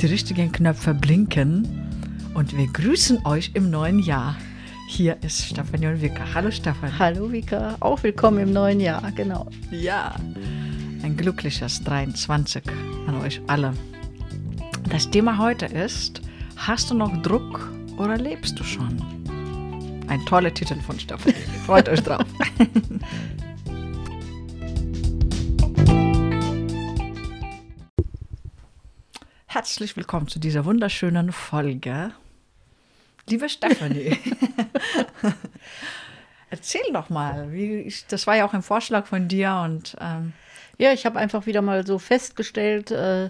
die richtigen Knöpfe blinken und wir grüßen euch im neuen Jahr. Hier ist Stefanie und Vika. Hallo Stefanie. Hallo Vika, auch willkommen im neuen Jahr, genau. Ja, ein glückliches 23 an euch alle. Das Thema heute ist, hast du noch Druck oder lebst du schon? Ein toller Titel von Stefanie. Freut euch drauf. Herzlich willkommen zu dieser wunderschönen Folge. Liebe Stefanie, erzähl doch mal, wie ich, das war ja auch ein Vorschlag von dir und ähm, ja, ich habe einfach wieder mal so festgestellt, äh,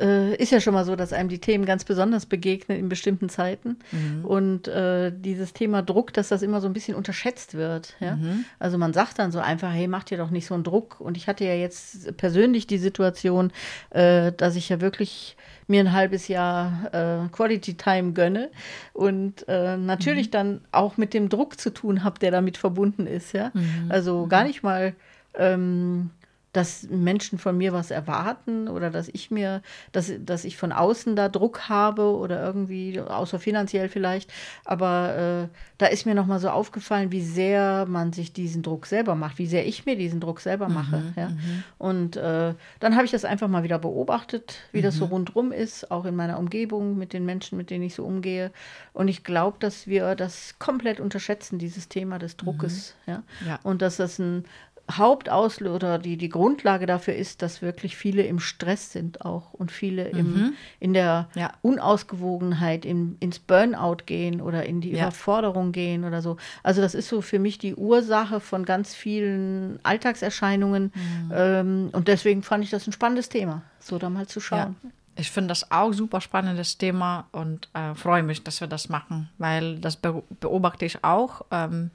äh, ist ja schon mal so, dass einem die Themen ganz besonders begegnen in bestimmten Zeiten. Mhm. Und äh, dieses Thema Druck, dass das immer so ein bisschen unterschätzt wird. Ja? Mhm. Also man sagt dann so einfach, hey, mach dir doch nicht so einen Druck. Und ich hatte ja jetzt persönlich die Situation, äh, dass ich ja wirklich mir ein halbes Jahr äh, Quality Time gönne und äh, natürlich mhm. dann auch mit dem Druck zu tun habe, der damit verbunden ist. Ja? Mhm. Also gar nicht mal ähm, dass Menschen von mir was erwarten oder dass ich mir, dass, dass ich von außen da Druck habe oder irgendwie, außer finanziell vielleicht. Aber äh, da ist mir nochmal so aufgefallen, wie sehr man sich diesen Druck selber macht, wie sehr ich mir diesen Druck selber mache. Mhm, ja? Mhm. Und äh, dann habe ich das einfach mal wieder beobachtet, wie mhm. das so mhm. rundrum ist, auch in meiner Umgebung mit den Menschen, mit denen ich so umgehe. Und ich glaube, dass wir das komplett unterschätzen, dieses Thema des Druckes. Mhm. Ja? ja? Und dass das ein Hauptauslöser oder die, die Grundlage dafür ist, dass wirklich viele im Stress sind auch und viele mhm. im, in der ja. Unausgewogenheit im, ins Burnout gehen oder in die ja. Überforderung gehen oder so. Also das ist so für mich die Ursache von ganz vielen Alltagserscheinungen mhm. ähm, und deswegen fand ich das ein spannendes Thema, so da mal zu schauen. Ja. Ich finde das auch super spannendes Thema und äh, freue mich, dass wir das machen, weil das beobachte ich auch. Ähm,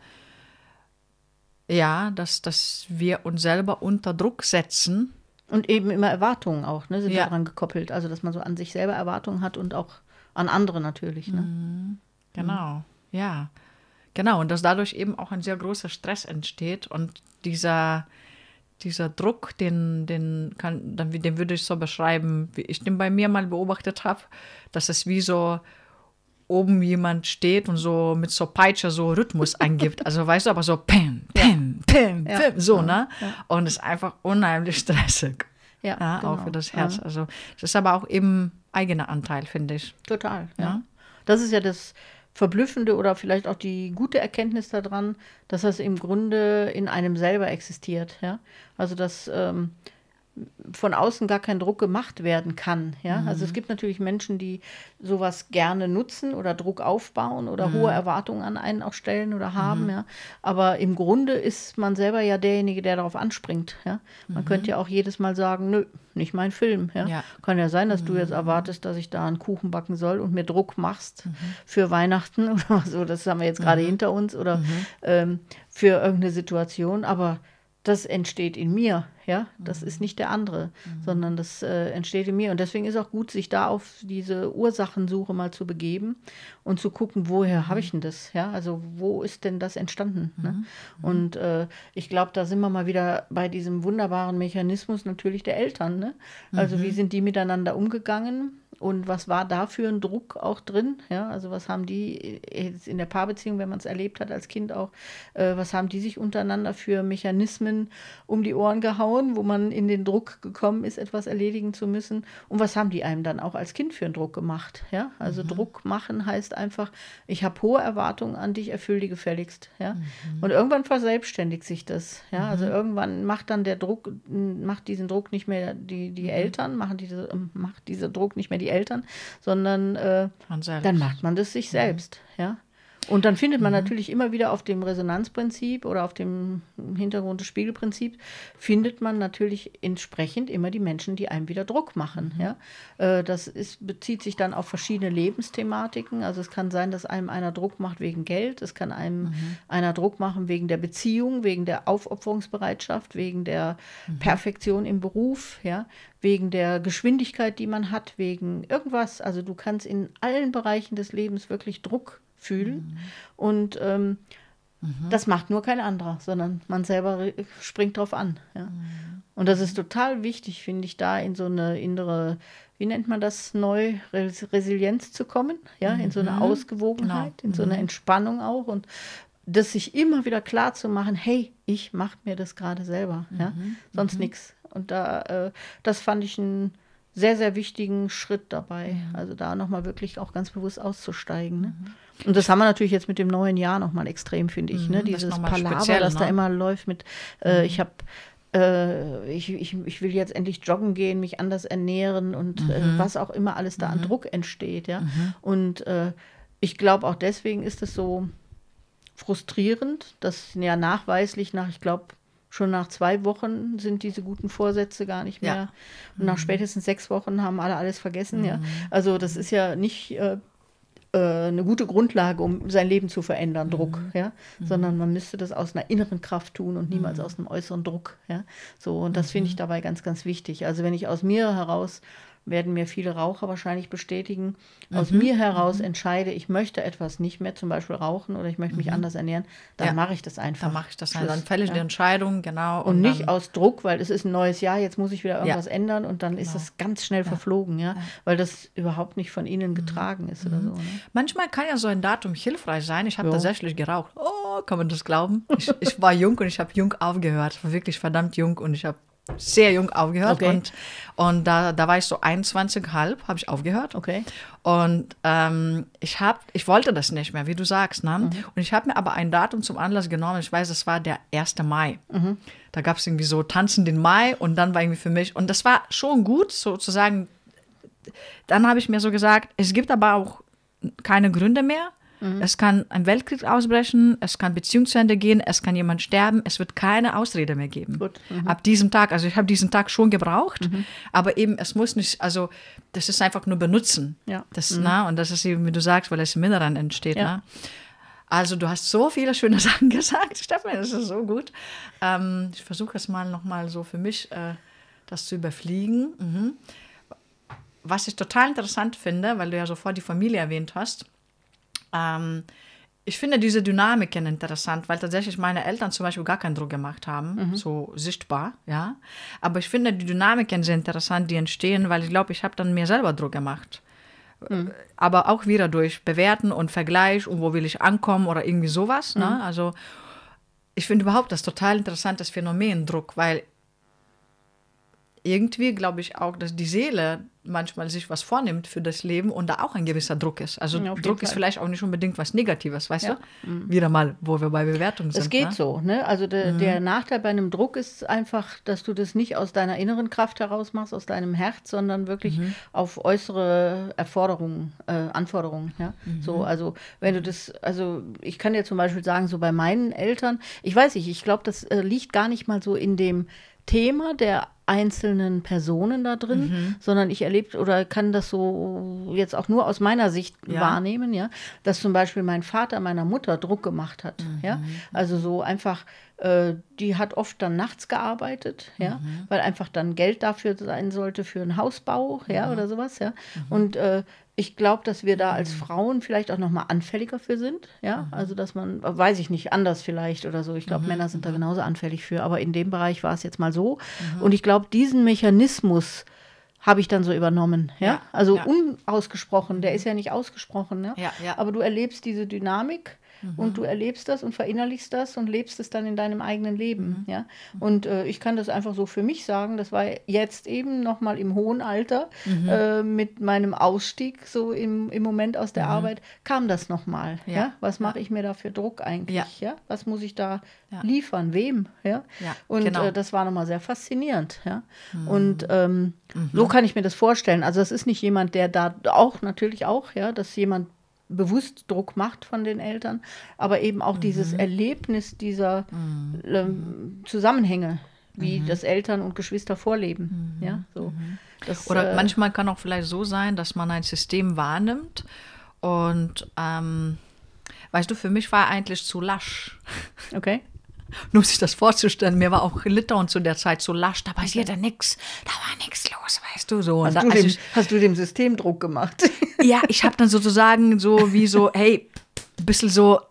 ja, dass, dass wir uns selber unter Druck setzen. Und eben immer Erwartungen auch, ne, sind ja. daran gekoppelt. Also, dass man so an sich selber Erwartungen hat und auch an andere natürlich. Ne? Mhm. Genau, mhm. ja. Genau, und dass dadurch eben auch ein sehr großer Stress entsteht und dieser, dieser Druck, den, den, kann, den würde ich so beschreiben, wie ich den bei mir mal beobachtet habe, dass es wie so oben jemand steht und so mit so Peitsche so Rhythmus angibt. Also weißt du, aber so pim, pim, pim, ja. pim, so, ne? Ja. Und es ist einfach unheimlich stressig. Ja, ja genau. auch für das Herz. Also das ist aber auch eben eigener Anteil, finde ich. Total, ja. Das ist ja das Verblüffende oder vielleicht auch die gute Erkenntnis daran, dass das im Grunde in einem selber existiert, ja. Also dass ähm, von außen gar kein Druck gemacht werden kann. Ja? Mhm. Also es gibt natürlich Menschen, die sowas gerne nutzen oder Druck aufbauen oder mhm. hohe Erwartungen an einen auch stellen oder haben. Mhm. Ja? Aber im Grunde ist man selber ja derjenige, der darauf anspringt. Ja? Man könnte mhm. ja auch jedes Mal sagen, nö, nicht mein Film. Ja? ja. Kann ja sein, dass du jetzt mhm. erwartest, dass ich da einen Kuchen backen soll und mir Druck machst mhm. für Weihnachten oder so. Das haben wir jetzt gerade hinter uns oder ähm, für irgendeine Situation. Aber das entsteht in mir, ja. Das mhm. ist nicht der andere, mhm. sondern das äh, entsteht in mir. Und deswegen ist auch gut, sich da auf diese Ursachensuche mal zu begeben und zu gucken, woher mhm. habe ich denn das, ja? Also wo ist denn das entstanden? Ne? Mhm. Und äh, ich glaube, da sind wir mal wieder bei diesem wunderbaren Mechanismus natürlich der Eltern, ne? Also wie mhm. sind die miteinander umgegangen? Und was war da für ein Druck auch drin? Ja, also was haben die jetzt in der Paarbeziehung, wenn man es erlebt hat als Kind auch, äh, was haben die sich untereinander für Mechanismen um die Ohren gehauen, wo man in den Druck gekommen ist, etwas erledigen zu müssen? Und was haben die einem dann auch als Kind für einen Druck gemacht? Ja, also mhm. Druck machen heißt einfach, ich habe hohe Erwartungen an dich, erfülle die gefälligst. Ja, mhm. und irgendwann verselbstständigt sich das. Ja, also mhm. irgendwann macht dann der Druck, macht diesen Druck nicht mehr die, die mhm. Eltern, machen diese, macht dieser Druck nicht mehr die Eltern, sondern äh, dann macht man das sich mhm. selbst. Ja. Und dann findet man mhm. natürlich immer wieder auf dem Resonanzprinzip oder auf dem Hintergrund des Spiegelprinzips, findet man natürlich entsprechend immer die Menschen, die einem wieder Druck machen. Mhm. Ja? Äh, das ist, bezieht sich dann auf verschiedene Lebensthematiken. Also es kann sein, dass einem einer Druck macht wegen Geld, es kann einem mhm. einer Druck machen wegen der Beziehung, wegen der Aufopferungsbereitschaft, wegen der mhm. Perfektion im Beruf, ja? wegen der Geschwindigkeit, die man hat, wegen irgendwas. Also du kannst in allen Bereichen des Lebens wirklich Druck fühlen. Mhm. Und ähm, mhm. das macht nur kein anderer, sondern man selber springt drauf an. Ja. Mhm. Und das ist total wichtig, finde ich, da in so eine innere wie nennt man das, neu Res Resilienz zu kommen, ja, in so eine Mhm. Ausgewogenheit, Genau. in so eine Entspannung auch und das sich immer wieder klar zu machen, hey, ich mache mir das gerade selber, ja, Mhm. sonst nichts. Und da, äh, das fand ich einen sehr, sehr wichtigen Schritt dabei. Mhm. Also da nochmal wirklich auch ganz bewusst auszusteigen. Ne? Und das haben wir natürlich jetzt mit dem neuen Jahr nochmal extrem, finde ich. Mhm, Ne? das ist Dieses Palaver, das da ne? Mhm. immer läuft mit, äh, ich habe äh, ich, ich, ich will jetzt endlich joggen gehen, mich anders ernähren und Mhm. äh, was auch immer alles da an Druck entsteht, ja. Und äh, ich glaube auch deswegen ist es so frustrierend, dass ja nachweislich nach, ich glaube, schon nach zwei Wochen sind diese guten Vorsätze gar nicht Ja. mehr. Und nach spätestens sechs Wochen haben alle alles vergessen, ja. Mhm. Also das ist ja nicht äh, äh, eine gute Grundlage, um sein Leben zu verändern, Druck, Mhm. ja, sondern man müsste das aus einer inneren Kraft tun und niemals aus einem äußeren Druck, ja. So und das Mhm. finde ich dabei ganz, ganz wichtig. Also wenn ich aus mir heraus werden mir viele Raucher wahrscheinlich bestätigen. Aus Mhm. mir heraus entscheide, ich möchte etwas nicht mehr, zum Beispiel rauchen oder ich möchte mich anders ernähren, dann Mhm. Ja. mache ich das einfach. Dann mache ich das Schluss. halt. Dann fälle ich Ja. die Entscheidung, genau. Und nicht dann, aus Druck, weil es ist ein neues Jahr, jetzt muss ich wieder irgendwas Ja. ändern und dann ist Genau. das ganz schnell verflogen, ja, weil das überhaupt nicht von ihnen getragen ist oder so. Ne? Manchmal kann ja so ein Datum hilfreich sein. Ich habe tatsächlich geraucht. Oh, kann man das glauben? Ich, ich war jung und ich habe jung aufgehört. Ich war wirklich verdammt jung und ich habe sehr jung aufgehört. Okay. Und, und da, da war ich so 21,5, habe ich aufgehört. Okay. Und ähm, ich, hab, ich wollte das nicht mehr, wie du sagst. Ne? Und ich habe mir aber ein Datum zum Anlass genommen. Ich weiß, es war der 1. Mai. Da gab es irgendwie so Tanzen den Mai und dann war irgendwie für mich. Und das war schon gut, sozusagen. Dann habe ich mir so gesagt, es gibt aber auch keine Gründe mehr. Es kann ein Weltkrieg ausbrechen, es kann Beziehung zu Ende gehen, es kann jemand sterben, es wird keine Ausrede mehr geben. Gut, Ab diesem Tag, also ich habe diesen Tag schon gebraucht, aber eben es muss nicht, also das ist einfach nur benutzen. Ja. Das, na, und das ist eben, wie du sagst, weil es im Inneren entsteht. Ja. Na? Also du hast so viele schöne Sachen gesagt, Stefan, das ist so gut. Ähm, ich versuche es mal nochmal so für mich, äh, das zu überfliegen. Mhm. Was ich total interessant finde, weil du ja sofort die Familie erwähnt hast, ähm, ich finde diese Dynamiken interessant, weil tatsächlich meine Eltern zum Beispiel gar keinen Druck gemacht haben, so sichtbar, ja. Aber ich finde die Dynamiken sehr interessant, die entstehen, weil ich glaube, ich habe dann mir selber Druck gemacht. Aber auch wieder durch Bewerten und Vergleich und wo will ich ankommen oder irgendwie sowas. Ne? Also ich finde überhaupt das total interessantes Phänomen Druck, weil irgendwie glaube ich auch, dass die Seele manchmal sich was vornimmt für das Leben und da auch ein gewisser Druck ist. Also Ja, Druck ist Fall. vielleicht auch nicht unbedingt was Negatives, weißt Ja. du? Wieder mal, wo wir bei Bewertung sind. Es geht ne? so, ne? Also de, der Nachteil bei einem Druck ist einfach, dass du das nicht aus deiner inneren Kraft heraus machst, aus deinem Herz, sondern wirklich auf äußere Erforderungen, äh, Anforderungen, ja. So, also wenn du das, also ich kann dir zum Beispiel sagen, so bei meinen Eltern, ich weiß nicht, ich glaube, das äh, liegt gar nicht mal so in dem Thema der einzelnen Personen da drin, sondern ich erlebe oder kann das so jetzt auch nur aus meiner Sicht Ja. wahrnehmen, ja, dass zum Beispiel mein Vater meiner Mutter Druck gemacht hat, ja, also so einfach, die hat oft dann nachts gearbeitet, ja, weil einfach dann Geld dafür sein sollte für einen Hausbau, ja, oder sowas, ja, und äh, ich glaube, dass wir da als Frauen vielleicht auch noch mal anfälliger für sind, ja, also dass man, äh, weiß ich nicht, anders vielleicht oder so. Ich glaube, Männer sind da genauso anfällig für, aber in dem Bereich war es jetzt mal so. Und ich glaube, diesen Mechanismus habe ich dann so übernommen, ja, Ja, also ja. unausgesprochen, der ist ja nicht ausgesprochen, ne? Ja, ja. aber du erlebst diese Dynamik. Und du erlebst das und verinnerlichst das und lebst es dann in deinem eigenen Leben, ja. Und äh, ich kann das einfach so für mich sagen. Das war jetzt eben noch mal im hohen Alter äh, mit meinem Ausstieg so im, im Moment aus der Arbeit kam das noch mal, ja. Ja, Was mache ich mir da für Druck eigentlich, ja? Ja. Was muss ich da liefern, wem, ja? Und genau. äh, das war noch mal sehr faszinierend, ja. Und ähm, so kann ich mir das vorstellen. Also es ist nicht jemand, der da auch natürlich auch, ja, dass jemand bewusst Druck macht von den Eltern, aber eben auch dieses Erlebnis dieser ähm, Zusammenhänge, wie das Eltern und Geschwister vorleben. Ja, so. Das, Oder äh, manchmal kann auch vielleicht so sein, dass man ein System wahrnimmt und ähm, weißt du, für mich war eigentlich zu lasch. okay. Nur um sich das vorzustellen, mir war auch Litauen zu der Zeit so lasch, da passierte nichts, da war nichts los, weißt du, so. Hast, da, du also dem, ich, hast du dem System Druck gemacht? ja, ich habe dann sozusagen so wie so, hey, ein bisschen so,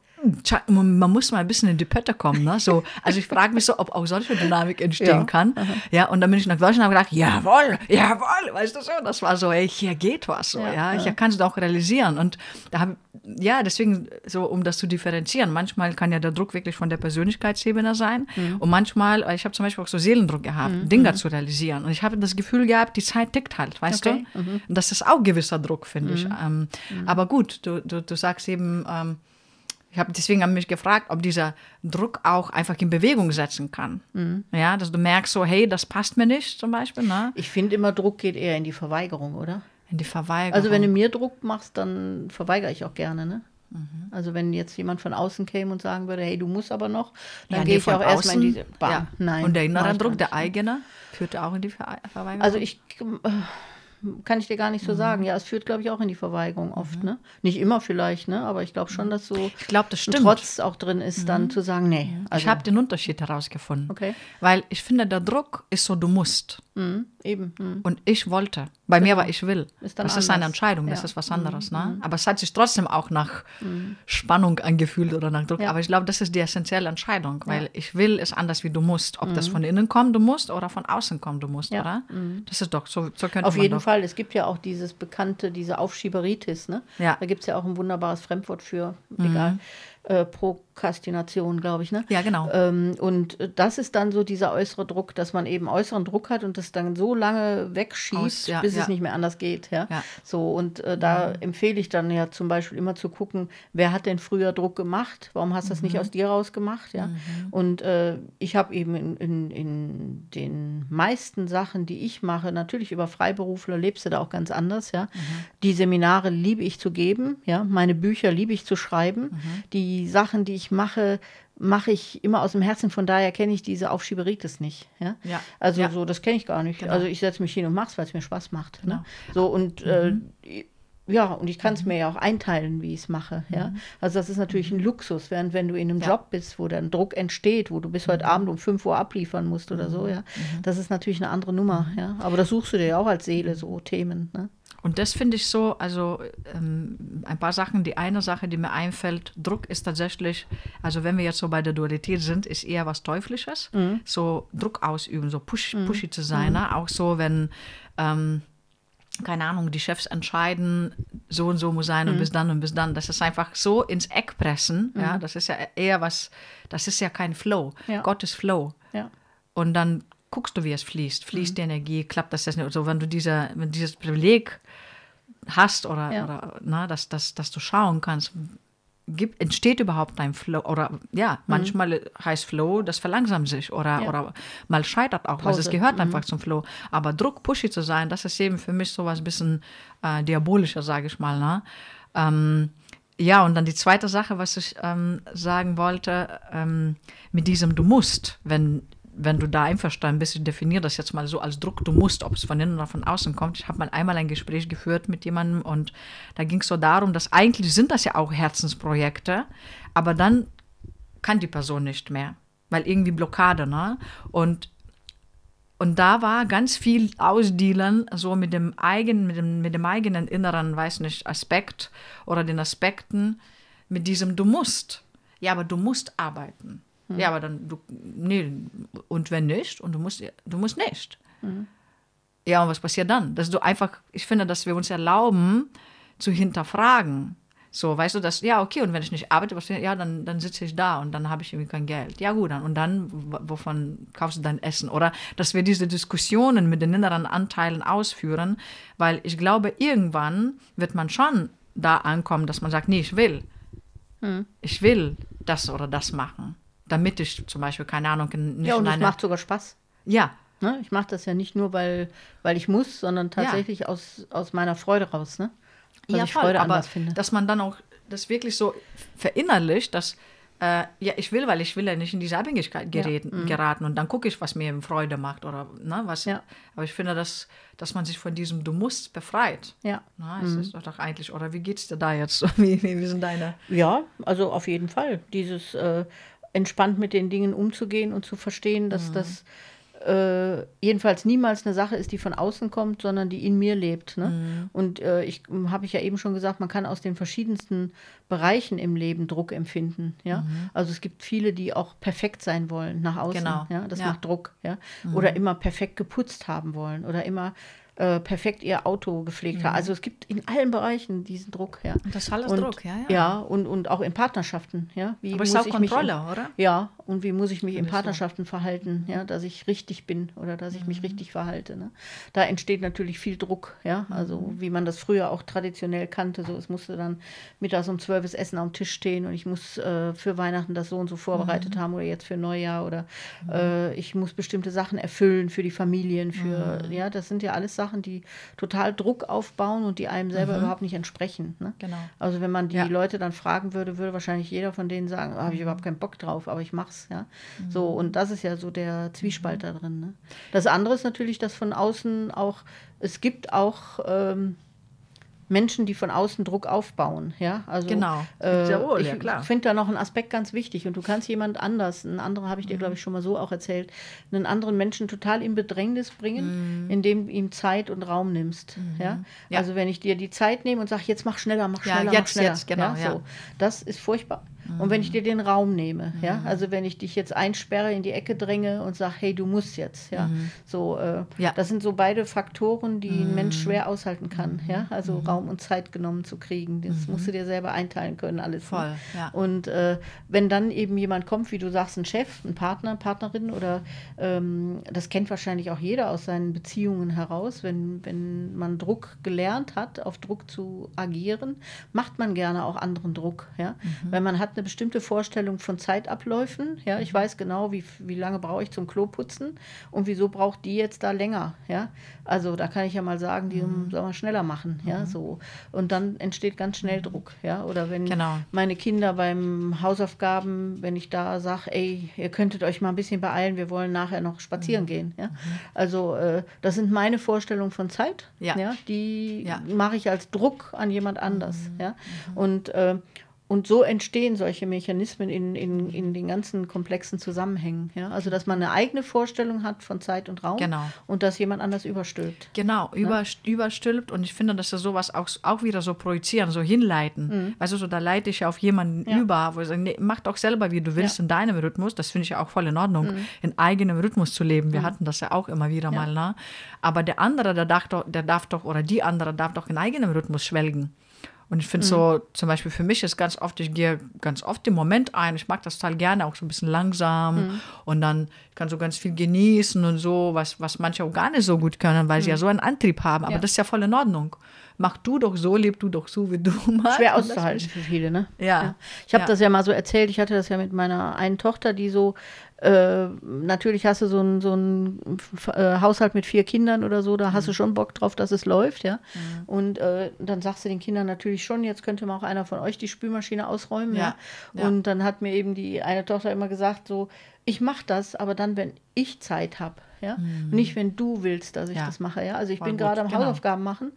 man muss mal ein bisschen in die Pötte kommen. Ne? So, also ich frage mich so, ob auch solche Dynamik entstehen Ja. kann. Ja, und dann bin ich nach Deutschland und habe gedacht, jawohl, jawohl, weißt du so, das war so, ey, hier geht was so, ja, Ja, ich kann es auch realisieren. Und da habe ja, deswegen so, um das zu differenzieren, manchmal kann ja der Druck wirklich von der Persönlichkeitsebene sein Mhm. und manchmal, ich habe zum Beispiel auch so Seelendruck gehabt, Dinge zu realisieren. Und ich habe das Gefühl gehabt, die Zeit tickt halt, weißt Okay, Mhm. du? Und das ist auch gewisser Druck, finde ich. Ähm, Aber gut, du, du, du sagst eben, ähm, ich habe deswegen habe mich gefragt, ob dieser Druck auch einfach in Bewegung setzen kann. Mhm. Ja, dass du merkst so, hey, das passt mir nicht, zum Beispiel, ne? Ich finde immer, Druck geht eher in die Verweigerung, oder? In die Verweigerung. Also wenn du mir Druck machst, dann verweigere ich auch gerne, ne? Mhm. Also wenn jetzt jemand von außen käme und sagen würde, hey, du musst aber noch, dann ja, gehe nee, ich auch erstmal in diese Bam. ja. Nein. Und der innere Druck, der ne? eigene, führt auch in die Ver Verweigerung. Also ich äh, kann ich dir gar Mhm. nicht so sagen. Ja, es führt, glaube ich, auch in die Verweigerung oft, ne? Nicht immer vielleicht, ne? Aber ich glaube schon, dass so Mhm. ich glaube, das ein stimmt. Trotz auch drin ist, dann zu sagen, nee. Also, ich habe den Unterschied herausgefunden. Okay. Weil ich finde, der Druck ist so, du musst. mhm, eben. mhm. Und ich wollte. Bei mir war ich will. Ist das ist eine anders. Entscheidung, das Ja. Mhm, ist was anderes. Ne? Aber es hat sich trotzdem auch nach Spannung angefühlt oder nach Druck. Ja. Aber ich glaube, das ist die essentielle Entscheidung, weil ich will ist anders wie du musst. Ob das von innen kommt, du musst, oder von außen kommt, du musst, Mhm. Ja. oder? Das ist doch, so, so könnte Auf jeden doch. Fall. Es gibt ja auch dieses bekannte, diese Aufschieberitis, ne? Ja. Da gibt es ja auch ein wunderbares Fremdwort für, egal, äh, Prokrastination, glaube ich, ne? Ja, genau. Ähm, und äh, das ist dann so dieser äußere Druck, dass man eben äußeren Druck hat und das dann so lange wegschiebt, Aus- ja, bis ja. es nicht mehr anders geht. Ja? Ja. So, und äh, da empfehle ich dann ja zum Beispiel immer zu gucken, wer hat denn früher Druck gemacht? Warum hast du das nicht aus dir raus gemacht? Ja? Und äh, ich habe eben in, in, in den meisten Sachen, die ich mache, natürlich über Freiberufler lebst du da auch ganz anders. Ja? Die Seminare liebe ich zu geben, ja? meine Bücher liebe ich zu schreiben. Die Sachen, die ich mache, mache ich immer aus dem Herzen. Von daher kenne ich diese Aufschieberitis nicht. Ja? Ja. Also Ja. so, das kenne ich gar nicht. Genau. Also ich setze mich hin und mache es, weil es mir Spaß macht. Genau. Ne? So und äh, ja, und ich kann es mir ja auch einteilen, wie ich es mache. Ja? Also das ist natürlich ein Luxus, während wenn du in einem Ja. Job bist, wo dann Druck entsteht, wo du bis heute Abend um 5 Uhr abliefern musst oder so, ja, das ist natürlich eine andere Nummer. Ja? Aber das suchst du dir ja auch als Seele, so Themen. Ne? Und das finde ich so, also ähm, ein paar Sachen. Die eine Sache, die mir einfällt, Druck ist tatsächlich, also wenn wir jetzt so bei der Dualität sind, ist eher was Teuflisches. So Druck ausüben, so push, pushy zu sein. Ne? Auch so, wenn, ähm, keine Ahnung, die Chefs entscheiden, so und so muss sein und bis dann und bis dann. Das ist einfach so ins Eck pressen. Ja, das ist ja eher was, das ist ja kein Flow. Ja. Gott ist Flow. Ja. Und dann guckst du, wie es fließt. Fließt die Energie, klappt das jetzt nicht? So, wenn du diese, wenn dieses Privileg hast oder, Ja. oder na, dass, dass, dass du schauen kannst, gibt, entsteht überhaupt dein Flow? Oder ja, manchmal heißt Flow, das verlangsamt sich oder, Ja. oder mal scheitert auch, was es Pause. gehört einfach zum Flow. Aber Druck, pushy zu sein, das ist eben für mich sowas ein bisschen äh, diabolischer, sage ich mal. Ne? Ähm, ja, und dann die zweite Sache, was ich ähm, sagen wollte, ähm, mit diesem Du musst, wenn, wenn du da einverstanden bist, ich definiere das jetzt mal so als Druck, du musst, ob es von innen oder von außen kommt. Ich habe mal einmal ein Gespräch geführt mit jemandem und da ging es so darum, dass eigentlich sind das ja auch Herzensprojekte, aber dann kann die Person nicht mehr, weil irgendwie Blockade, ne? Und und da war ganz viel Ausdealen, so mit dem eigenen, mit dem, mit dem eigenen inneren, weiß nicht, Aspekt oder den Aspekten, mit diesem Du musst. Ja, aber du musst arbeiten. Ja, aber dann, du, nee, und wenn nicht, und du musst, du musst nicht. Ja, und was passiert dann? Dass du einfach, ich finde, dass wir uns erlauben, zu hinterfragen. So, weißt du, dass, ja, okay, und wenn ich nicht arbeite, was, ja, dann, dann sitze ich da und dann habe ich irgendwie kein Geld. Ja, gut, dann, und dann, wovon kaufst du dein Essen? Oder dass wir diese Diskussionen mit den inneren Anteilen ausführen, weil ich glaube, irgendwann wird man schon da ankommen, dass man sagt, nee, ich will. Ich will das oder das machen, damit ich zum Beispiel, keine Ahnung, nicht Ja, und es macht sogar Spaß. ja, Ne? Ich mache das ja nicht nur, weil, weil ich muss, sondern tatsächlich aus, aus meiner Freude raus. Ne? Weil ja, ich voll, Freude aber finde. dass man dann auch das wirklich so verinnerlicht, dass äh, ja, ich will, weil ich will ja nicht in diese Abhängigkeit geraten, geraten und dann gucke ich, was mir eben Freude macht oder ne, was. Ja. Aber ich finde, dass, dass man sich von diesem Du musst befreit. Ja. Na, es ist doch eigentlich, oder wie geht's dir da jetzt? Wie, wie, wie sind deine? Ja, also auf jeden Fall. Dieses äh, entspannt mit den Dingen umzugehen und zu verstehen, dass das äh, jedenfalls niemals eine Sache ist, die von außen kommt, sondern die in mir lebt. Ne? Mhm. Und äh, ich habe ich ja eben schon gesagt, man kann aus den verschiedensten Bereichen im Leben Druck empfinden. Ja? Also es gibt viele, die auch perfekt sein wollen nach außen. Genau. Ja? Das Ja. macht Druck. Ja? Oder immer perfekt geputzt haben wollen oder immer äh, perfekt ihr Auto gepflegt haben. Also es gibt in allen Bereichen diesen Druck. Ja? Das ist alles und, Druck, ja, ja. Ja, und, und auch in Partnerschaften. Ja? Wie Aber es ist auch Kontrolle, oder? Ja, und wie muss ich mich in ich so. Partnerschaften verhalten, ja, dass ich richtig bin oder dass ich Mhm. mich richtig verhalte. Ne? Da entsteht natürlich viel Druck, ja, also Mhm. wie man das früher auch traditionell kannte. So, es musste dann mittags um zwölf das Essen am Tisch stehen und ich muss äh, für Weihnachten das so und so vorbereitet Mhm. haben oder jetzt für Neujahr oder äh, ich muss bestimmte Sachen erfüllen für die Familien, für, Mhm. ja, das sind ja alles Sachen, die total Druck aufbauen und die einem selber überhaupt nicht entsprechen. Ne? Mhm. Genau. Also wenn man die Ja. Leute dann fragen würde, würde wahrscheinlich jeder von denen sagen, habe ich überhaupt keinen Bock drauf, aber ich ja. So, und das ist ja so der Zwiespalt da drin. Ne? Das andere ist natürlich, dass von außen auch, es gibt auch ähm, Menschen, die von außen Druck aufbauen, ja. Also Genau. äh, ja wohl, ich ja, klar. finde da noch einen Aspekt ganz wichtig und du kannst jemand anders, einen anderen habe ich Mhm. dir, glaube ich, schon mal so auch erzählt, einen anderen Menschen total in Bedrängnis bringen, indem du ihm Zeit und Raum nimmst, ja. Mhm. Ja. Also wenn ich dir die Zeit nehme und sage, jetzt mach schneller, mach Ja, schneller, mach jetzt, schneller, jetzt, genau, ja, ja. So. Das ist furchtbar. Und wenn ich dir den Raum nehme, ja, also wenn ich dich jetzt einsperre, in die Ecke dränge und sage, hey, du musst jetzt, ja, so, äh, Ja. das sind so beide Faktoren, die ein Mensch schwer aushalten kann, ja, also Raum und Zeit genommen zu kriegen, das musst du dir selber einteilen können, alles. Voll, ne? ja. Und äh, wenn dann eben jemand kommt, wie du sagst, ein Chef, ein Partner, Partnerin oder ähm, das kennt wahrscheinlich auch jeder aus seinen Beziehungen heraus, wenn, wenn man Druck gelernt hat, auf Druck zu agieren, macht man gerne auch anderen Druck, ja, weil man hat eine bestimmte Vorstellung von Zeitabläufen, ja, ich weiß genau, wie, wie lange brauche ich zum Klo putzen und wieso braucht die jetzt da länger, ja, also da kann ich ja mal sagen, die soll man schneller machen, ja, so und dann entsteht ganz schnell Druck, ja, oder wenn Genau. meine Kinder beim Hausaufgaben, wenn ich da sage, ey, ihr könntet euch mal ein bisschen beeilen, wir wollen nachher noch Mhm. spazieren gehen. Ja? Also äh, das sind meine Vorstellungen von Zeit. Ja. Die Ja. mache ich als Druck an jemand anders. Ja? Und, äh, und so entstehen solche Mechanismen in, in, in den ganzen komplexen Zusammenhängen. Ja? Also dass man eine eigene Vorstellung hat von Zeit und Raum Genau. und dass jemand anders überstülpt. Genau, über, überstülpt und ich finde, dass das sowas auch, auch wieder so projizieren, so hinleiten. Weißt du, so da leite ich ja auf jemanden Mhm. Ja. über, wo ich sage, nee, mach doch selber, wie du willst, Ja. Mhm. in deinem Rhythmus. Das finde ich ja auch voll in Ordnung, in eigenem Rhythmus zu leben. Wir hatten das ja auch immer wieder mal, ne? Aber der andere, der darf doch, der darf doch, oder die andere darf doch in eigenem Rhythmus schwelgen. Und ich finde Mhm. so, zum Beispiel für mich ist ganz oft, ich gehe ganz oft den Moment ein, ich mag das total gerne, auch so ein bisschen langsam Mhm. und dann kann so ganz viel genießen und so, was, was manche auch gar nicht so gut können, weil sie ja so einen Antrieb haben. Aber Mhm. Ja. das ist ja voll in Ordnung. Mach du doch so, leb du doch so, wie du magst. schwer auszuhalten für viele, ne? Ja. Ich habe Ja. das ja mal so erzählt, ich hatte das ja mit meiner einen Tochter, die so, äh, natürlich hast du so einen so äh, Haushalt mit vier Kindern oder so, da hast Mhm. du schon Bock drauf, dass es läuft, ja. Und äh, dann sagst du den Kindern natürlich schon, jetzt könnte mal auch einer von euch die Spülmaschine ausräumen, ja. Ja. Ja. Und dann hat mir eben die eine Tochter immer gesagt, so, ich mache das, aber dann, wenn ich Zeit habe, ja. Nicht, wenn du willst, dass ich Mhm. Ja. das mache, ja. Also ich Voll bin gerade am genau. Hausaufgaben machen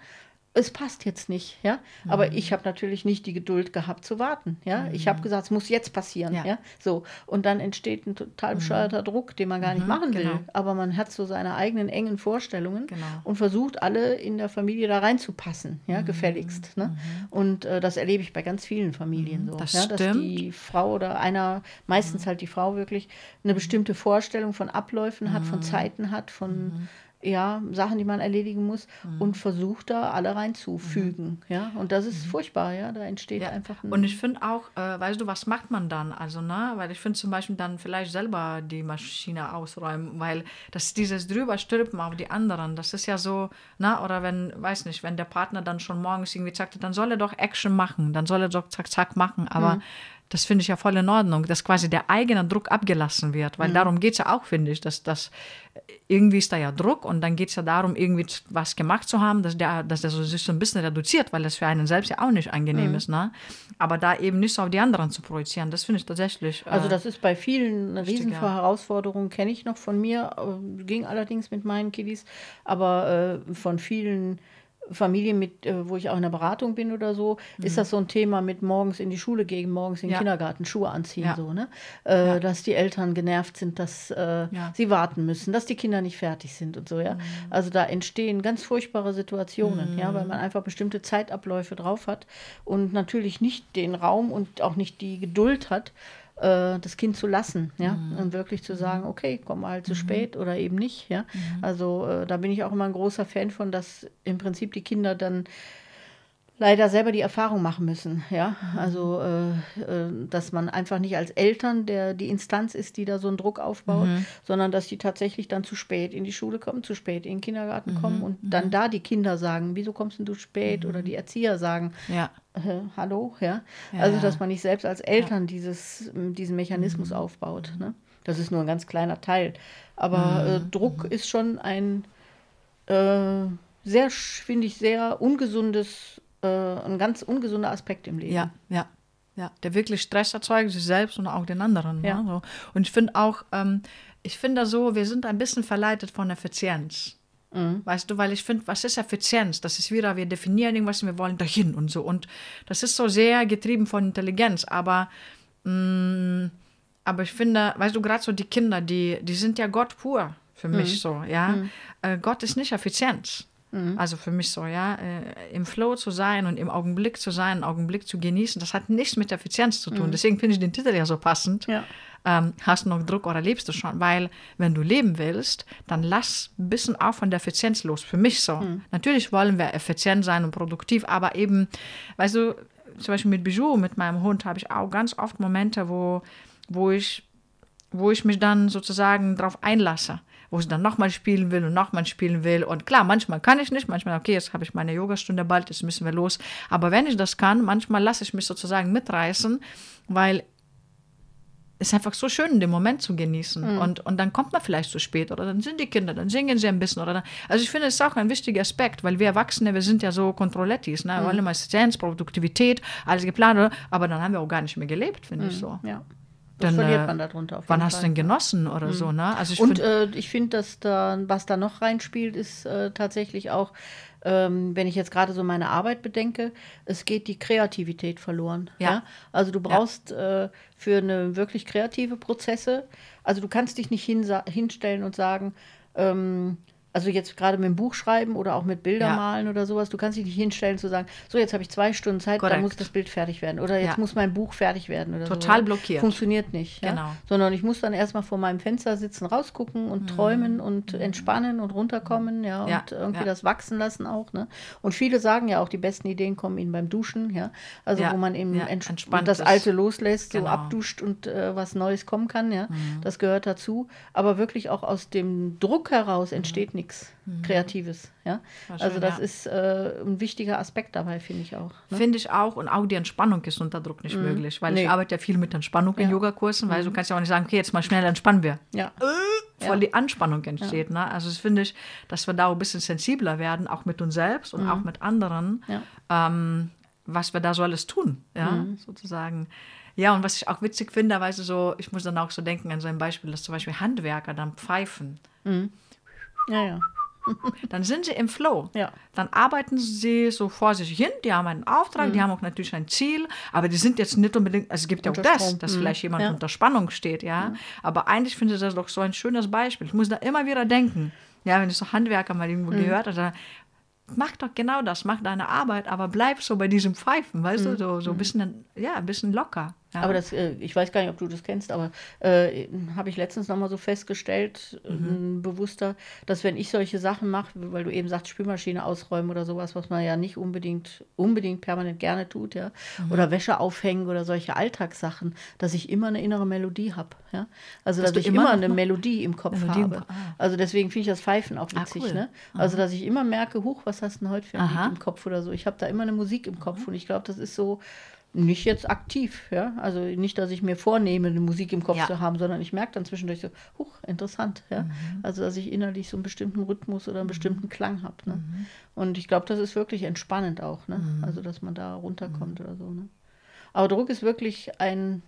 es passt jetzt nicht, ja. Aber Mhm. ich habe natürlich nicht die Geduld gehabt zu warten, ja. Ich habe gesagt, es muss jetzt passieren, ja. Ja. So und dann entsteht ein total bescheuerter Druck, den man gar nicht machen will. genau. Aber man hat so seine eigenen engen Vorstellungen Genau. und versucht alle in der Familie da reinzupassen, ja, Mhm. gefälligst. Ne? Und äh, das erlebe ich bei ganz vielen Familien so, das ja, dass stimmt. die Frau oder einer, meistens halt die Frau wirklich eine bestimmte Vorstellung von Abläufen hat, von Zeiten hat, von ja, Sachen, die man erledigen muss und versucht da alle reinzufügen, ja, und das ist furchtbar, ja, da entsteht Ja. einfach ein, Und ich finde auch, äh, weißt du, was macht man dann? Also, ne, weil ich finde zum Beispiel dann vielleicht selber die Maschine ausräumen, weil das dieses drüberstülpen auf die anderen, das ist ja so, ne, oder wenn, weiß nicht, wenn der Partner dann schon morgens irgendwie sagt, dann soll er doch Action machen, dann soll er doch zack, zack machen, aber das finde ich ja voll in Ordnung, dass quasi der eigene Druck abgelassen wird, weil darum geht es ja auch, finde ich, dass das irgendwie ist da ja Druck und dann geht es ja darum, irgendwie was gemacht zu haben, dass der, dass der so sich so ein bisschen reduziert, weil das für einen selbst ja auch nicht angenehm ist, ne? Aber da eben nicht so auf die anderen zu projizieren, das finde ich tatsächlich. Also äh, das ist bei vielen eine riesen. Herausforderung, kenne ich noch von mir, äh, ging allerdings mit meinen Kiddies, aber äh, von vielen Familien, mit, äh, wo ich auch in der Beratung bin oder so, mhm. ist das so ein Thema mit morgens in die Schule gehen, morgens in den ja. Kindergarten, Schuhe anziehen, ja. so, ne? Äh, ja. Dass die Eltern genervt sind, dass äh, sie warten müssen, dass die Kinder nicht fertig sind und so, ja. Mhm. Also da entstehen ganz furchtbare Situationen, mhm. ja, weil man einfach bestimmte Zeitabläufe drauf hat und natürlich nicht den Raum und auch nicht die Geduld hat, äh, das Kind zu lassen, ja, mhm. und wirklich zu sagen, okay, komm mal zu mhm. spät oder eben nicht, ja. Mhm. Also äh, da bin ich auch immer ein großer Fan von, dass im Prinzip die Kinder dann leider selber die Erfahrung machen müssen, ja. Mhm. Also, äh, äh, dass man einfach nicht als Eltern der die Instanz ist, die da so einen Druck aufbaut, mhm. sondern dass die tatsächlich dann zu spät in die Schule kommen, zu spät in den Kindergarten mhm. kommen und dann mhm. da die Kinder sagen, wieso kommst du spät? Oder mhm. die Erzieher sagen, ja. Äh, hallo, ja? ja. Also, dass man nicht selbst als Eltern ja. dieses, diesen Mechanismus mhm. aufbaut. Ne? Das ist nur ein ganz kleiner Teil. Aber äh, Druck ist schon ein äh, sehr, finde ich, sehr ungesundes äh, ein ganz ungesunder Aspekt im Leben. Ja, ja. Ja, der wirklich Stress erzeugt, sich selbst und auch den anderen. Ja. Ne? So. Und ich finde auch, ähm, ich finde so, wir sind ein bisschen verleitet von Effizienz. Mhm. Weißt du, weil ich finde, was ist Effizienz? Das ist wieder, wir definieren irgendwas und wir wollen dahin und so. Und das ist so sehr getrieben von Intelligenz. Aber, mh, mm, aber ich finde, weißt du, gerade so die Kinder, die, die sind ja Gott pur für mich mhm. so, ja. Mhm. Äh, Gott ist nicht Effizienz. Mhm. Also für mich so, ja, äh, im Flow zu sein und im Augenblick zu sein, einen Augenblick zu genießen, das hat nichts mit Effizienz zu tun. Mhm. Deswegen finde ich den Titel ja so passend. Ja. Ähm, hast du noch Druck oder lebst du schon? Weil, wenn du leben willst, dann lass ein bisschen auch von der Effizienz los. Für mich so. Mhm. Natürlich wollen wir effizient sein und produktiv, aber eben, weißt du, zum Beispiel mit Bijou, mit meinem Hund, habe ich auch ganz oft Momente, wo, wo, ich, wo ich mich dann sozusagen darauf einlasse wo sie dann nochmal spielen will und nochmal spielen will. Und klar, manchmal kann ich nicht, manchmal, okay, jetzt habe ich meine Yogastunde bald, jetzt müssen wir los. Aber wenn ich das kann, manchmal lasse ich mich sozusagen mitreißen, weil es ist einfach so schön, den Moment zu genießen. Mhm. Und, und dann kommt man vielleicht zu spät oder dann sind die Kinder, dann singen sie ein bisschen. Oder dann, also ich finde, es ist auch ein wichtiger Aspekt, weil wir Erwachsene, wir sind ja so Kontrollettis. Ne? Wir mhm. wollen immer Assistenz, Produktivität, alles geplant, aber dann haben wir auch gar nicht mehr gelebt, finde mhm. ich so. Ja. Dann, verliert man darunter. wann hast du denn genossen oder mhm. so, ne? Also ich Und äh, ich finde, dass da, was da noch reinspielt, ist äh, tatsächlich auch, ähm, wenn ich jetzt gerade so meine Arbeit bedenke, es geht die Kreativität verloren. Ja. ja? Also du brauchst ja. äh, für eine wirklich kreative Prozesse, also du kannst dich nicht hinstellen und sagen, ähm, also jetzt gerade mit dem Buch schreiben oder auch mit Bilder ja. malen oder sowas, du kannst dich nicht hinstellen zu sagen, so jetzt habe ich zwei Stunden Zeit, Korrekt. dann muss das Bild fertig werden oder jetzt ja. muss mein Buch fertig werden oder Total so. blockiert. Funktioniert nicht. Genau. Ja? Sondern ich muss dann erstmal vor meinem Fenster sitzen, rausgucken und mhm. träumen und mhm. entspannen und runterkommen, ja, und irgendwie das wachsen lassen auch. Ne? Und viele sagen ja auch, die besten Ideen kommen ihnen beim Duschen, ja. Also wo man eben entspannt das Alte loslässt, genau. so abduscht und äh, was Neues kommen kann, ja. Mhm. Das gehört dazu. Aber wirklich auch aus dem Druck heraus entsteht mhm. nichts nichts mhm. Kreatives. Ja? also das ja. ist äh, ein wichtiger Aspekt dabei, finde ich auch. Ne? Finde ich auch. Und auch die Entspannung ist unter Druck nicht mhm. möglich, weil nee. ich arbeite ja viel mit Entspannung ja. in Yogakursen, weil mhm. du kannst ja auch nicht sagen, okay, jetzt mal schnell entspannen wir. Ja. Äh, voll die Anspannung entsteht. Ne? Also das finde ich, dass wir da auch ein bisschen sensibler werden, auch mit uns selbst und mhm. auch mit anderen, ähm, was wir da so alles tun, ja, mhm. sozusagen. Ja, und was ich auch witzig finde, weißt du, so, ich muss dann auch so denken an so ein Beispiel, dass zum Beispiel Handwerker dann pfeifen. Mhm. Ja, ja. Dann sind sie im Flow. Ja. Dann arbeiten sie so vor sich hin. Die haben einen Auftrag, mhm. die haben auch natürlich ein Ziel, aber die sind jetzt nicht unbedingt, also es gibt ja auch das, dass mhm. vielleicht jemand ja. unter Spannung steht, ja. Mhm. Aber eigentlich finde ich das doch so ein schönes Beispiel. Ich muss da immer wieder denken. Ja, wenn ich so Handwerker mal irgendwo mhm. gehört habe, mach doch genau das, mach deine Arbeit, aber bleib so bei diesem Pfeifen, weißt du, mhm. so, so ein bisschen, ja, ein bisschen locker. Ja. Aber das, äh, ich weiß gar nicht, ob du das kennst, aber äh, habe ich letztens nochmal so festgestellt, mhm. äh, bewusster, dass wenn ich solche Sachen mache, weil du eben sagst, Spülmaschine ausräumen oder sowas, was man ja nicht unbedingt, unbedingt permanent gerne tut, ja, mhm. oder Wäsche aufhängen oder solche Alltagssachen, dass ich immer eine innere Melodie habe, ja. Also dass, dass ich immer, eine Melodie im Kopf Melodie habe. Im ah. Also deswegen finde ich das Pfeifen auch ah, witzig, ah, cool. ne? Also dass ich immer merke, huch, was hast du denn heute für ein Lied im Kopf oder so. Ich habe da immer eine Musik im Kopf mhm. und ich glaube, das ist so nicht jetzt aktiv, ja. Also nicht, dass ich mir vornehme, eine Musik im Kopf ja. zu haben, sondern ich merke dann zwischendurch so, huch, interessant, ja. Mhm. Also dass ich innerlich so einen bestimmten Rhythmus oder einen mhm. bestimmten Klang habe. Ne? Mhm. Und ich glaube, das ist wirklich entspannend auch, ne? Mhm. Also dass man da runterkommt mhm. oder so. Ne? Aber Druck ist wirklich ein,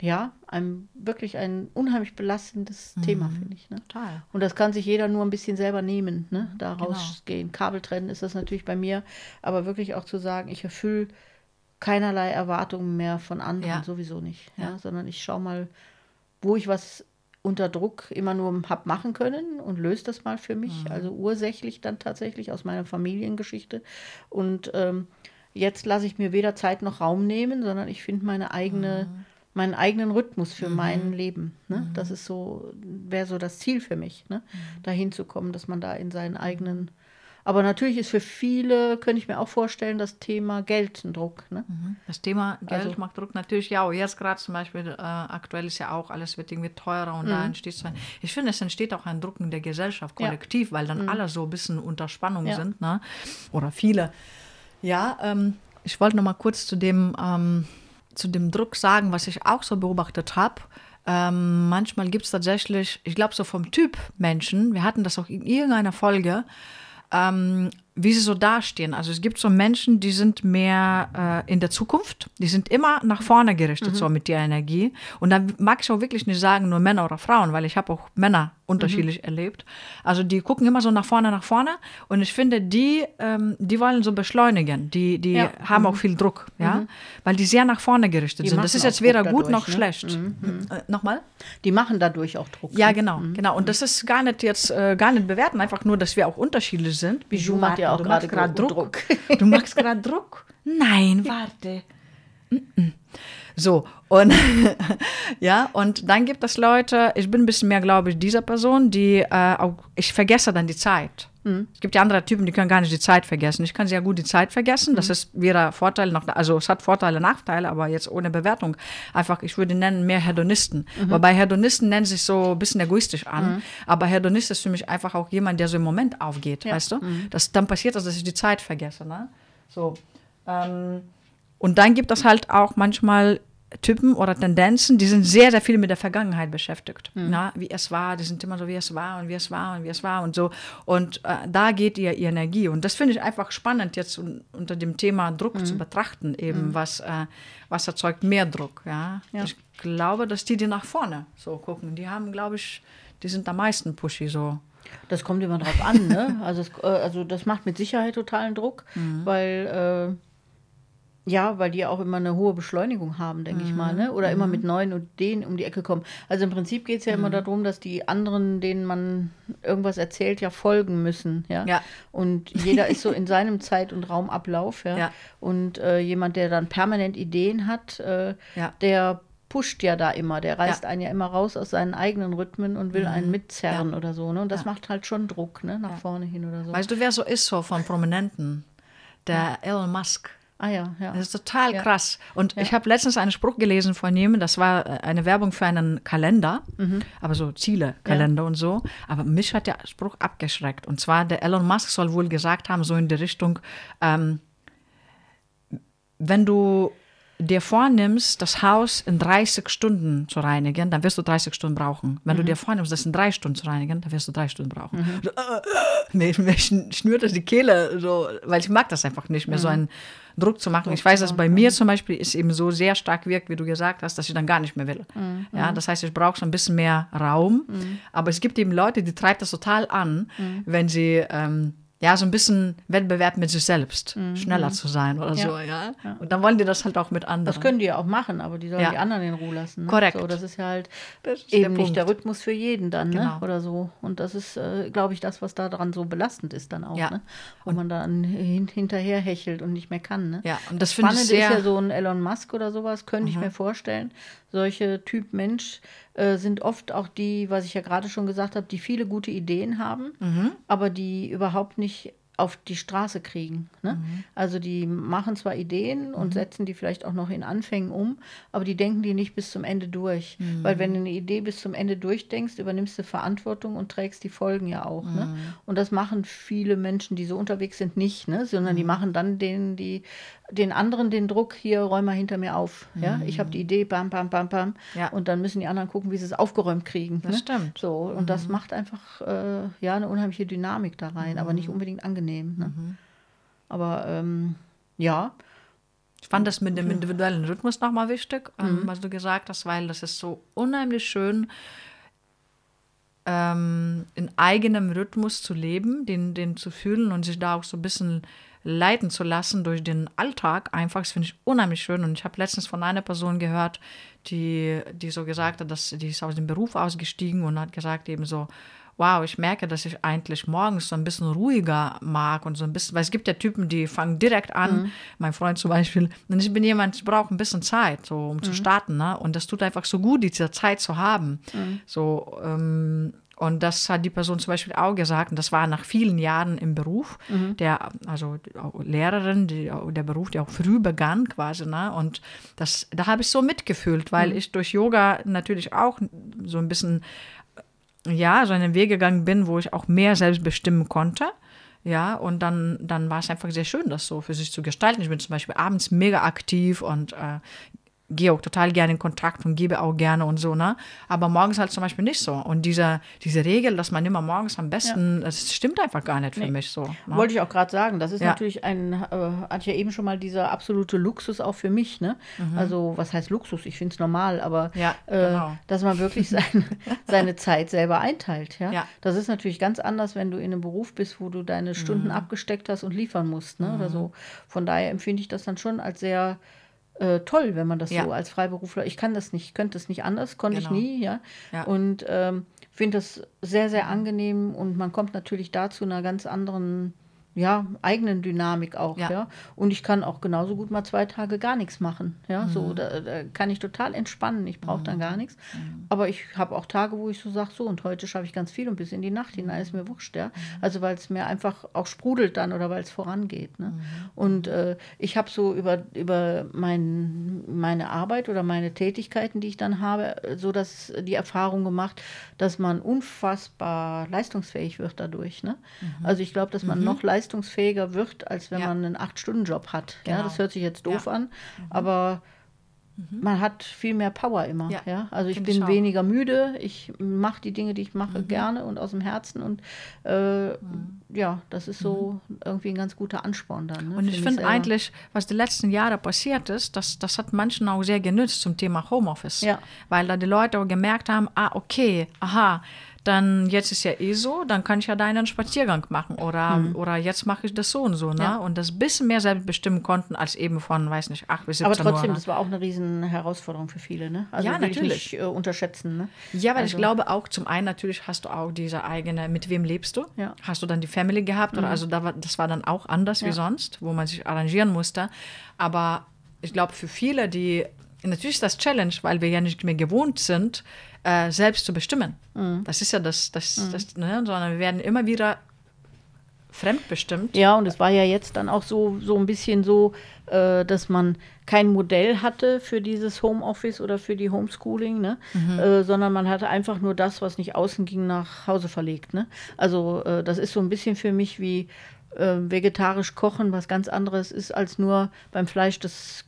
ja, ein, wirklich ein unheimlich belastendes Thema, finde ich. Ne? Total. Und das kann sich jeder nur ein bisschen selber nehmen, ne? da Genau. rausgehen. Kabel trennen ist das natürlich bei mir, aber wirklich auch zu sagen, ich erfülle keinerlei Erwartungen mehr von anderen, Ja. sowieso nicht. Ja. Ja. Sondern ich schaue mal, wo ich was unter Druck immer nur hab machen können und löse das mal für mich. Mhm. Also ursächlich dann tatsächlich aus meiner Familiengeschichte. Und ähm, jetzt lasse ich mir weder Zeit noch Raum nehmen, sondern ich finde meine eigene, Mhm. meinen eigenen Rhythmus für mein Leben. Ne? Das ist so, wäre so das Ziel für mich, ne? Mhm. dahin zu kommen, dass man da in seinen eigenen. Aber natürlich ist für viele, könnte ich mir auch vorstellen, das Thema Geld ein Druck. Ne? Mhm. Das Thema Geld Also- macht Druck natürlich ja. Jetzt gerade zum Beispiel, äh, aktuell ist ja auch, alles wird irgendwie teurer und Mhm. da entsteht so ein, ich finde, es entsteht auch ein Druck in der Gesellschaft kollektiv, weil dann alle so ein bisschen unter Spannung Mhm. Ja. sind, ne? oder viele. Ja, ähm, ich wollte noch mal kurz zu dem, ähm, zu dem Druck sagen, was ich auch so beobachtet habe. Ähm, manchmal gibt es tatsächlich, ich glaube so vom Typ Menschen, wir hatten das auch in irgendeiner Folge, ähm, wie sie so dastehen. Also es gibt so Menschen, die sind mehr äh, in der Zukunft, die sind immer nach vorne gerichtet, so mit der Energie. Und da mag ich auch wirklich nicht sagen, nur Männer oder Frauen, weil ich habe auch Männer unterschiedlich erlebt. Also die gucken immer so nach vorne, nach vorne. Und ich finde, die, ähm, die wollen so beschleunigen. Die, die Ja. haben auch viel Druck, ja, weil die sehr nach vorne gerichtet Die sind. Das ist jetzt weder Druck gut dadurch, noch ne? schlecht. Äh, Nochmal? Die machen dadurch auch Druck. Ja, ne? genau, genau. Und das ist gar nicht jetzt äh, gar nicht bewerten, einfach nur, dass wir auch unterschiedlich sind. Bijou macht ja auch du gerade machst gerade Druck. Druck. Du machst gerade Druck? Nein, warte. So, und ja, und dann gibt es Leute, ich bin ein bisschen mehr, glaube ich, dieser Person, die äh, auch, ich vergesse dann die Zeit. Es gibt ja andere Typen, die können gar nicht die Zeit vergessen. Ich kann sehr gut die Zeit vergessen. Das ist weder Vorteil noch, also es hat Vorteile, Nachteile, aber jetzt ohne Bewertung. Einfach, ich würde nennen, mehr Hedonisten. Wobei Hedonisten nennen sich so ein bisschen egoistisch an. Aber Hedonist ist für mich einfach auch jemand, der so im Moment aufgeht, weißt du? Das, dann passiert das, dass ich die Zeit vergesse. Ne? So. Ähm, und dann gibt es halt auch manchmal Typen oder Tendenzen, die sind sehr, sehr viel mit der Vergangenheit beschäftigt. Na, wie es war, die sind immer so, wie es war und wie es war und wie es war und so. Und äh, da geht ihr, ihr Energie. Und das finde ich einfach spannend, jetzt un unter dem Thema Druck zu betrachten, eben was, äh, was erzeugt mehr Druck. Ja? Ja. Ich glaube, dass die, die nach vorne so gucken, die haben, glaube ich, die sind am meisten pushy so. Das kommt immer drauf an, ne? Also, es, äh, also das macht mit Sicherheit totalen Druck, Mhm. weil äh, ja, weil die auch immer eine hohe Beschleunigung haben, denke ich mal, ne? Oder immer Mhm. mit neuen Ideen um die Ecke kommen. Also im Prinzip geht es ja immer darum, dass die anderen, denen man irgendwas erzählt, ja folgen müssen, ja. Ja. Und jeder ist so in seinem Zeit- und Raumablauf, ja. Ja. Und äh, jemand, der dann permanent Ideen hat, äh, Ja. der pusht ja da immer, der reißt Ja. einen ja immer raus aus seinen eigenen Rhythmen und will einen mitzerren oder so, ne? Und das Ja. macht halt schon Druck, ne? Nach vorne hin oder so. Weißt du, wer so ist so von Prominenten? Der Elon Musk. Ah ja, ja. Das ist total Ja. krass. Und ich habe letztens einen Spruch gelesen von ihm, das war äh, eine Werbung für einen Kalender, Mhm. aber so Ziele-Kalender und so. Aber mich hat der Spruch abgeschreckt. Und zwar, der Elon Musk soll wohl gesagt haben, so in die Richtung, ähm, wenn du dir vornimmst, das Haus in 30 Stunden zu reinigen, dann wirst du 30 Stunden brauchen. Wenn du dir vornimmst, das in drei Stunden zu reinigen, dann wirst du drei Stunden brauchen. So, äh, äh, mir, mir schn- schnürt das die Kehle, so, weil ich mag das einfach nicht mehr, so einen Druck zu machen. Ich weiß, dass bei mir zum Beispiel es eben so sehr stark wirkt, wie du gesagt hast, dass ich dann gar nicht mehr will. Ja, das heißt, ich brauche so ein bisschen mehr Raum. Aber es gibt eben Leute, die treibt das total an, wenn sie ähm, ja, so ein bisschen Wettbewerb mit sich selbst, schneller zu sein oder Ja. so, ja. Und dann wollen die das halt auch mit anderen. Das können die ja auch machen, aber die sollen Ja. die anderen in Ruhe lassen. Ne? Korrekt. So, das ist ja halt Das ist der eben nicht Punkt. der Rhythmus für jeden dann, ne? Genau. Oder so. Und das ist, äh, glaube ich, das, was daran so belastend ist dann auch, Ja. ne? Wo man dann hin hinterher hechelt und nicht mehr kann, ne? Ja, und das finde ich sehr. Mhm. ist ja so ein Elon Musk oder sowas, könnte ich mir vorstellen. Solche Typ Mensch äh, sind oft auch die, was ich ja gerade schon gesagt habe, die viele gute Ideen haben, Mhm. aber die überhaupt nicht auf die Straße kriegen. Ne? Mhm. Also die machen zwar Ideen und setzen die vielleicht auch noch in Anfängen um, aber die denken die nicht bis zum Ende durch. Mhm. Weil wenn du eine Idee bis zum Ende durchdenkst, übernimmst du Verantwortung und trägst die Folgen ja auch. Ne? Mhm. Und das machen viele Menschen, die so unterwegs sind, nicht, ne? sondern Mhm. die machen dann den, die, den anderen den Druck, hier räum mal hinter mir auf. Ja? Ich habe die Idee, bam, bam, bam, bam. Mhm. Ja. Und dann müssen die anderen gucken, wie sie es aufgeräumt kriegen. Das ne? stimmt. So, und das macht einfach äh, ja eine unheimliche Dynamik da rein, aber Mhm. nicht unbedingt angenehm. Ne? Aber ähm, ja, Ich fand das mit dem individuellen Rhythmus nochmal wichtig, ähm, was du gesagt hast, weil das ist so unheimlich schön, ähm, in eigenem Rhythmus zu leben, den, den zu fühlen und sich da auch so ein bisschen leiten zu lassen durch den Alltag. Einfach, das finde ich unheimlich schön. Und ich habe letztens von einer Person gehört, die, die so gesagt hat, dass die ist aus dem Beruf ausgestiegen und hat gesagt eben so, wow, ich merke, dass ich eigentlich morgens so ein bisschen ruhiger mag und so ein bisschen, weil es gibt ja Typen, die fangen direkt an, mhm. mein Freund zum Beispiel, und ich bin jemand, ich brauche ein bisschen Zeit, so um mhm. zu starten, ne? Und das tut einfach so gut, diese Zeit zu haben. Mhm. So, ähm, und das hat die Person zum Beispiel auch gesagt, und das war nach vielen Jahren im Beruf, mhm. der, also Lehrerin, die, der Beruf, der auch früh begann quasi, ne? Und das, da habe ich so mitgefühlt, weil mhm. ich durch Yoga natürlich auch so ein bisschen, ja, so einen Weg gegangen bin, wo ich auch mehr selbst bestimmen konnte. Ja, und dann, dann war es einfach sehr schön, das so für sich zu gestalten. Ich bin zum Beispiel abends mega aktiv und äh, gehe auch total gerne in Kontakt und gebe auch gerne und so, ne? Aber morgens halt zum Beispiel nicht so. Und diese, diese Regel, dass man immer morgens am besten, ja. das stimmt einfach gar nicht für nee. mich so. Ne? Wollte ich auch gerade sagen. Das ist ja. natürlich ein, äh, hatte ja eben schon mal dieser absolute Luxus auch für mich, ne? Mhm. Also, was heißt Luxus? Ich finde es normal, aber ja, äh, genau. dass man wirklich seine, seine Zeit selber einteilt, ja? Das ist natürlich ganz anders, wenn du in einem Beruf bist, wo du deine Stunden mhm. abgesteckt hast und liefern musst, ne? Mhm. Oder so. Von daher empfinde ich das dann schon als sehr äh, toll, wenn man das ja. so als Freiberufler. Ich kann das nicht, könnte das nicht anders, konnte genau. ich nie, ja. ja. Und ähm, finde das sehr, sehr angenehm und man kommt natürlich dazu einer ganz anderen ja, eigenen Dynamik auch, ja. ja. Und ich kann auch genauso gut mal zwei Tage gar nichts machen. Ja, mhm. so, da, da, kann ich total entspannen. Ich brauche mhm. dann gar nichts. Mhm. Aber ich habe auch Tage, wo ich so sage, so, und heute schaffe ich ganz viel und bis in die Nacht hinein ist mir wurscht, ja. Mhm. Also weil es mir einfach auch sprudelt dann oder weil es vorangeht. Ne? Mhm. Und äh, ich habe so über, über mein, meine Arbeit oder meine Tätigkeiten, die ich dann habe, so dass die Erfahrung gemacht, dass man unfassbar leistungsfähig wird dadurch. Ne? Mhm. Also ich glaube, dass man noch leistungsfähiger leistungsfähiger wird, als wenn ja. man einen Acht-Stunden-Job hat. Genau. Ja, das hört sich jetzt doof ja. an, mhm. aber mhm. man hat viel mehr Power immer. Ja. ja? Also ich bin ich weniger müde, ich mache die Dinge, die ich mache, mhm. gerne und aus dem Herzen und äh, mhm. ja, das ist so mhm. irgendwie ein ganz guter Ansporn dann. Ne, und ich finde eigentlich, was die letzten Jahre passiert ist, das, das hat manchen auch sehr genützt zum Thema Homeoffice. Weil da die Leute auch gemerkt haben, ah, okay, aha, dann jetzt ist ja eh so, dann kann ich ja da einen Spaziergang machen oder, mhm. oder jetzt mache ich das so und so. Ne? Ja. Und das ein bisschen mehr selbst bestimmen konnten als eben von, weiß nicht, 8 bis 17 Aber trotzdem, Uhr, ne? das war auch eine riesen Herausforderung für viele. Ne? Also ja, natürlich. Nicht, äh, unterschätzen. Ne? Ja, weil also. ich glaube auch, zum einen natürlich hast du auch diese eigene, mit wem lebst du? Ja. Hast du dann die Family gehabt? Mhm. Oder also da war, das war dann auch anders ja. wie sonst, wo man sich arrangieren musste. Aber ich glaube, für viele, die natürlich ist das Challenge, weil wir ja nicht mehr gewohnt sind, äh, selbst zu bestimmen. Mhm. Das ist ja das, das, mhm. das ne? sondern wir werden immer wieder fremdbestimmt. Ja, und es war ja jetzt dann auch so, so ein bisschen so, äh, dass man kein Modell hatte für dieses Homeoffice oder für die Homeschooling, ne? Mhm. Äh, sondern man hatte einfach nur das, was nicht außen ging, nach Hause verlegt. Ne? Also äh, das ist so ein bisschen für mich wie äh, vegetarisch kochen, was ganz anderes ist, als nur beim Fleisch das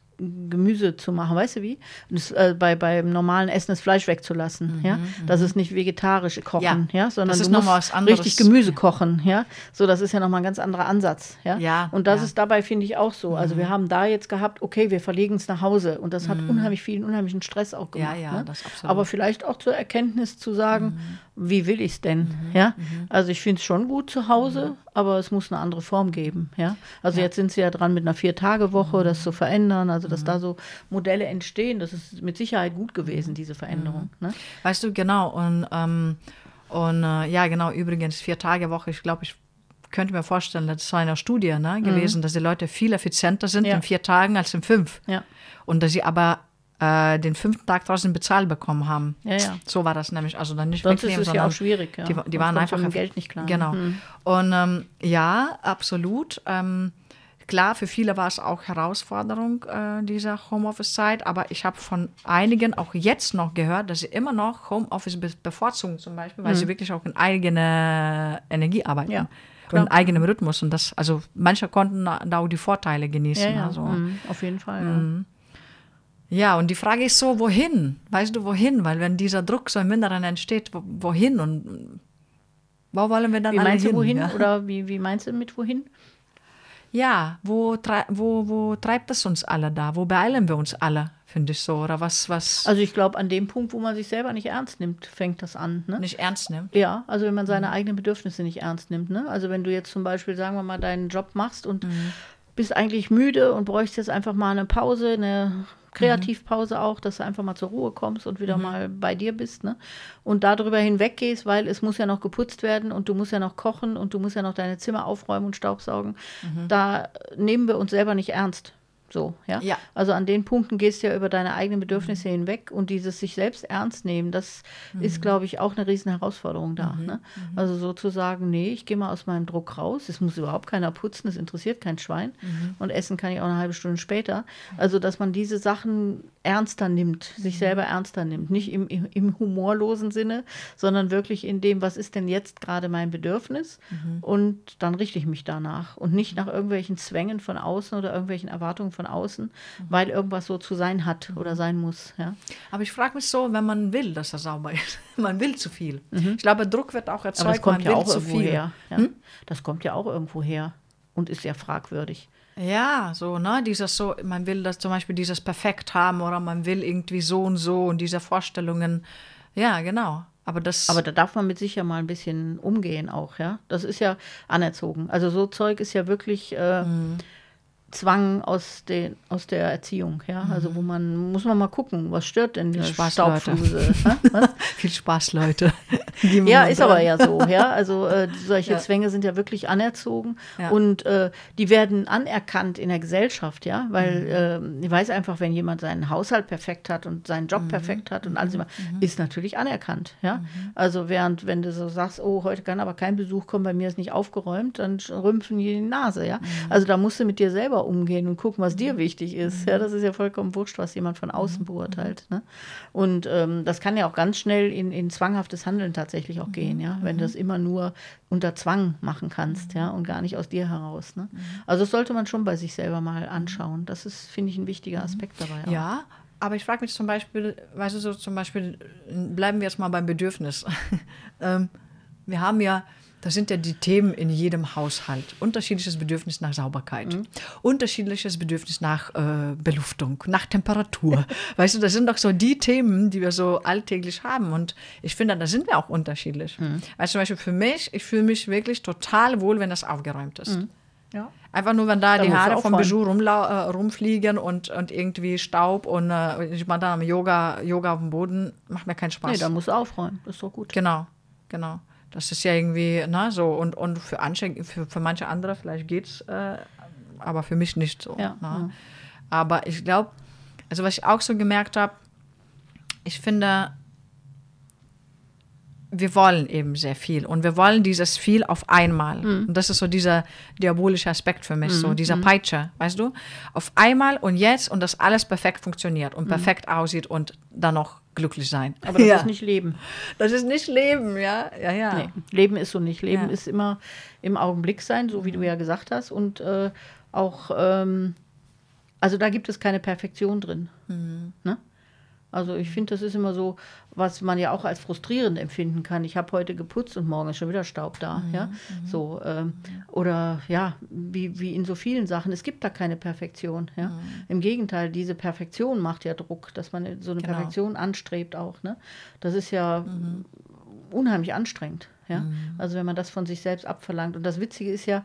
Gemüse zu machen, weißt du wie? Das, äh, bei, beim normalen Essen das Fleisch wegzulassen, mhm, ja? Mhm. Das ist nicht vegetarisch kochen, ja, ja? sondern das ist du musst richtig Gemüse kochen, ja? So, das ist ja nochmal ein ganz anderer Ansatz, ja? ja und das ja. ist dabei, finde ich, auch so. Also wir mhm. haben da jetzt gehabt, okay, wir verlegen es nach Hause und das hat mhm. unheimlich viel, unheimlichen Stress auch gemacht. Ja, ja, ne? das absolut. Aber vielleicht auch zur Erkenntnis zu sagen. Wie will ich es denn, ja? Also ich finde es schon gut zu Hause, aber es muss eine andere Form geben, ja? Also jetzt sind sie ja dran mit einer Vier-Tage-Woche, das zu verändern, also dass mhm. da so Modelle entstehen. Das ist mit Sicherheit gut gewesen, diese Veränderung. Mhm. Ne? Weißt du, genau. Und, ähm, und äh, ja, genau, übrigens, vier Tage Woche, ich glaube, ich könnte mir vorstellen, das war eine Studie ne, mhm. gewesen, mhm. dass die Leute viel effizienter sind ja. in vier Tagen als in fünf. Ja. Und dass sie aber äh, den fünften Tag draußen bezahlt bekommen haben. Ja, ja. So war das nämlich. Also dann nicht Sonst wegnehmen, ist es ja auch schwierig. Ja. Die, die waren einfach. Geld nicht klar. Genau. Mhm. Und ähm, ja, absolut. Ähm, Klar, für viele war es auch Herausforderung, äh, diese Homeoffice-Zeit, aber ich habe von einigen auch jetzt noch gehört, dass sie immer noch Homeoffice bevorzugen, zum Beispiel, weil mhm. sie wirklich auch in eigener Energie arbeiten. Ja. Und in eigenem Rhythmus. Und das, also manche konnten da auch die Vorteile genießen. Ja, ja. Also, mhm, auf jeden Fall. Mhm. Ja, und die Frage ist so, wohin? Weißt du, wohin? Weil wenn dieser Druck so im Inneren entsteht, wohin? Und wo wollen wir dann wie alle meinst hin? Du wohin? Ja? Oder wie, wie meinst du mit wohin? ja, wo, wo, wo treibt es uns alle da? Wo beeilen wir uns alle, finde ich so? Oder was, was Also ich glaube, an dem Punkt, wo man sich selber nicht ernst nimmt, fängt das an. Ne? nicht ernst nimmt? Ja, also wenn man seine eigenen Bedürfnisse nicht ernst nimmt. Ne? Also wenn du jetzt zum Beispiel, sagen wir mal, deinen Job machst und bist eigentlich müde und bräuchst jetzt einfach mal eine Pause, eine Kreativpause auch, dass du einfach mal zur Ruhe kommst und wieder mal bei dir bist. Ne? Und darüber hinweggehst, weil es muss ja noch geputzt werden und du musst ja noch kochen und du musst ja noch deine Zimmer aufräumen und staubsaugen. Da nehmen wir uns selber nicht ernst. So, ja? Ja. Also an den Punkten gehst du ja über deine eigenen Bedürfnisse hinweg und dieses sich selbst ernst nehmen, das ist, glaube ich, auch eine riesen Herausforderung da. Ne? Also sozusagen, nee, ich gehe mal aus meinem Druck raus, es muss überhaupt keiner putzen, es interessiert kein Schwein und essen kann ich auch eine halbe Stunde später. Also, dass man diese Sachen ernster nimmt, sich selber ernster nimmt, nicht im, im, im humorlosen Sinne, sondern wirklich in dem, was ist denn jetzt gerade mein Bedürfnis und dann richte ich mich danach und nicht nach irgendwelchen Zwängen von außen oder irgendwelchen Erwartungen von außen, weil irgendwas so zu sein hat oder sein muss. Ja. Aber ich frage mich so, wenn man will, dass er sauber ist. man will zu viel. Ich glaube, Druck wird auch erzeugt, Aber das kommt man ja will auch zu irgendwo viel. her. Ja. Das kommt ja auch irgendwo her und ist ja fragwürdig. Ja, so, ne, dieses so, man will das zum Beispiel dieses perfekt haben oder man will irgendwie so und so und diese Vorstellungen. Ja, genau. Aber das. Aber da darf man mit sich ja mal ein bisschen umgehen auch, ja. Das ist ja anerzogen. Also so Zeug ist ja wirklich äh, Mhm. Zwang aus, den, aus der Erziehung, ja. Also wo man, muss man mal gucken, was stört denn die Mhm. Spaß. Staubfluse? Was? viel Spaß, Leute. Ja, ist aber ja so, ja. Also äh, solche Ja. Zwänge sind ja wirklich anerzogen Ja. und äh, die werden anerkannt in der Gesellschaft, ja, weil Mhm. äh, ich weiß einfach, wenn jemand seinen Haushalt perfekt hat und seinen Mhm. Job perfekt hat und alles immer, ist natürlich anerkannt, ja. Also während, wenn du so sagst, oh, heute kann aber kein Besuch kommen, bei mir ist nicht aufgeräumt, dann rümpfen die die Nase, ja. Mhm. Also da musst du mit dir selber umgehen und gucken, was dir wichtig ist, ja. Das ist ja vollkommen wurscht, was jemand von Mhm. außen beurteilt, ne. Und ähm, das kann ja auch ganz schnell in, in zwanghaftes Handeln tatsächlich auch gehen, ja, wenn du das immer nur unter Zwang machen kannst, ja, und gar nicht aus dir heraus. Ne? Also das sollte man schon bei sich selber mal anschauen. Das ist, finde ich, ein wichtiger Aspekt dabei. auch. Ja, aber ich frage mich zum Beispiel, weißt du, so zum Beispiel, bleiben wir jetzt mal beim Bedürfnis. ähm, wir haben ja, das sind ja die Themen in jedem Haushalt. Unterschiedliches Bedürfnis nach Sauberkeit, unterschiedliches Bedürfnis nach äh, Beluftung, nach Temperatur. weißt du, das sind doch so die Themen, die wir so alltäglich haben. Und ich finde, da sind wir auch unterschiedlich. Weißt du, zum Beispiel für mich, ich fühle mich wirklich total wohl, wenn das aufgeräumt ist. Ja. Einfach nur, wenn da, Da die Haare vom. Bijou rumlau äh, rumfliegen und, und irgendwie Staub und äh, ich mache dann am Yoga, Yoga auf dem Boden, macht mir keinen Spaß. Nee, da musst du aufräumen. Das ist doch gut. genau, genau. Das ist ja irgendwie, na, so, und, und für, anche, für, für manche andere vielleicht geht's, äh, aber für mich nicht so. Ja, ja. Aber ich glaube, also was ich auch so gemerkt habe, ich finde, wir wollen eben sehr viel und wir wollen dieses viel auf einmal. Mhm. Und das ist so dieser diabolische Aspekt für mich, so dieser Peitsche, weißt du? Auf einmal und jetzt und das alles perfekt funktioniert und perfekt aussieht und dann noch glücklich sein. Mhm. Aber das ja. ist nicht Leben. das ist nicht Leben, ja, ja, ja. Nee, Leben ist so nicht. Leben Ja. ist immer im Augenblick sein, so wie du ja gesagt hast. Und äh, auch, ähm, also da gibt es keine Perfektion drin. Ne? Also ich finde, das ist immer so, was man ja auch als frustrierend empfinden kann. Ich habe heute geputzt und morgen ist schon wieder Staub da. Ja? So, ähm, oder ja, wie, wie in so vielen Sachen. Es gibt da keine Perfektion. Ja? Im Gegenteil, diese Perfektion macht ja Druck, dass man so eine Genau. Perfektion anstrebt auch. Ne? Das ist ja unheimlich anstrengend. Ja? Also wenn man das von sich selbst abverlangt. Und das Witzige ist ja,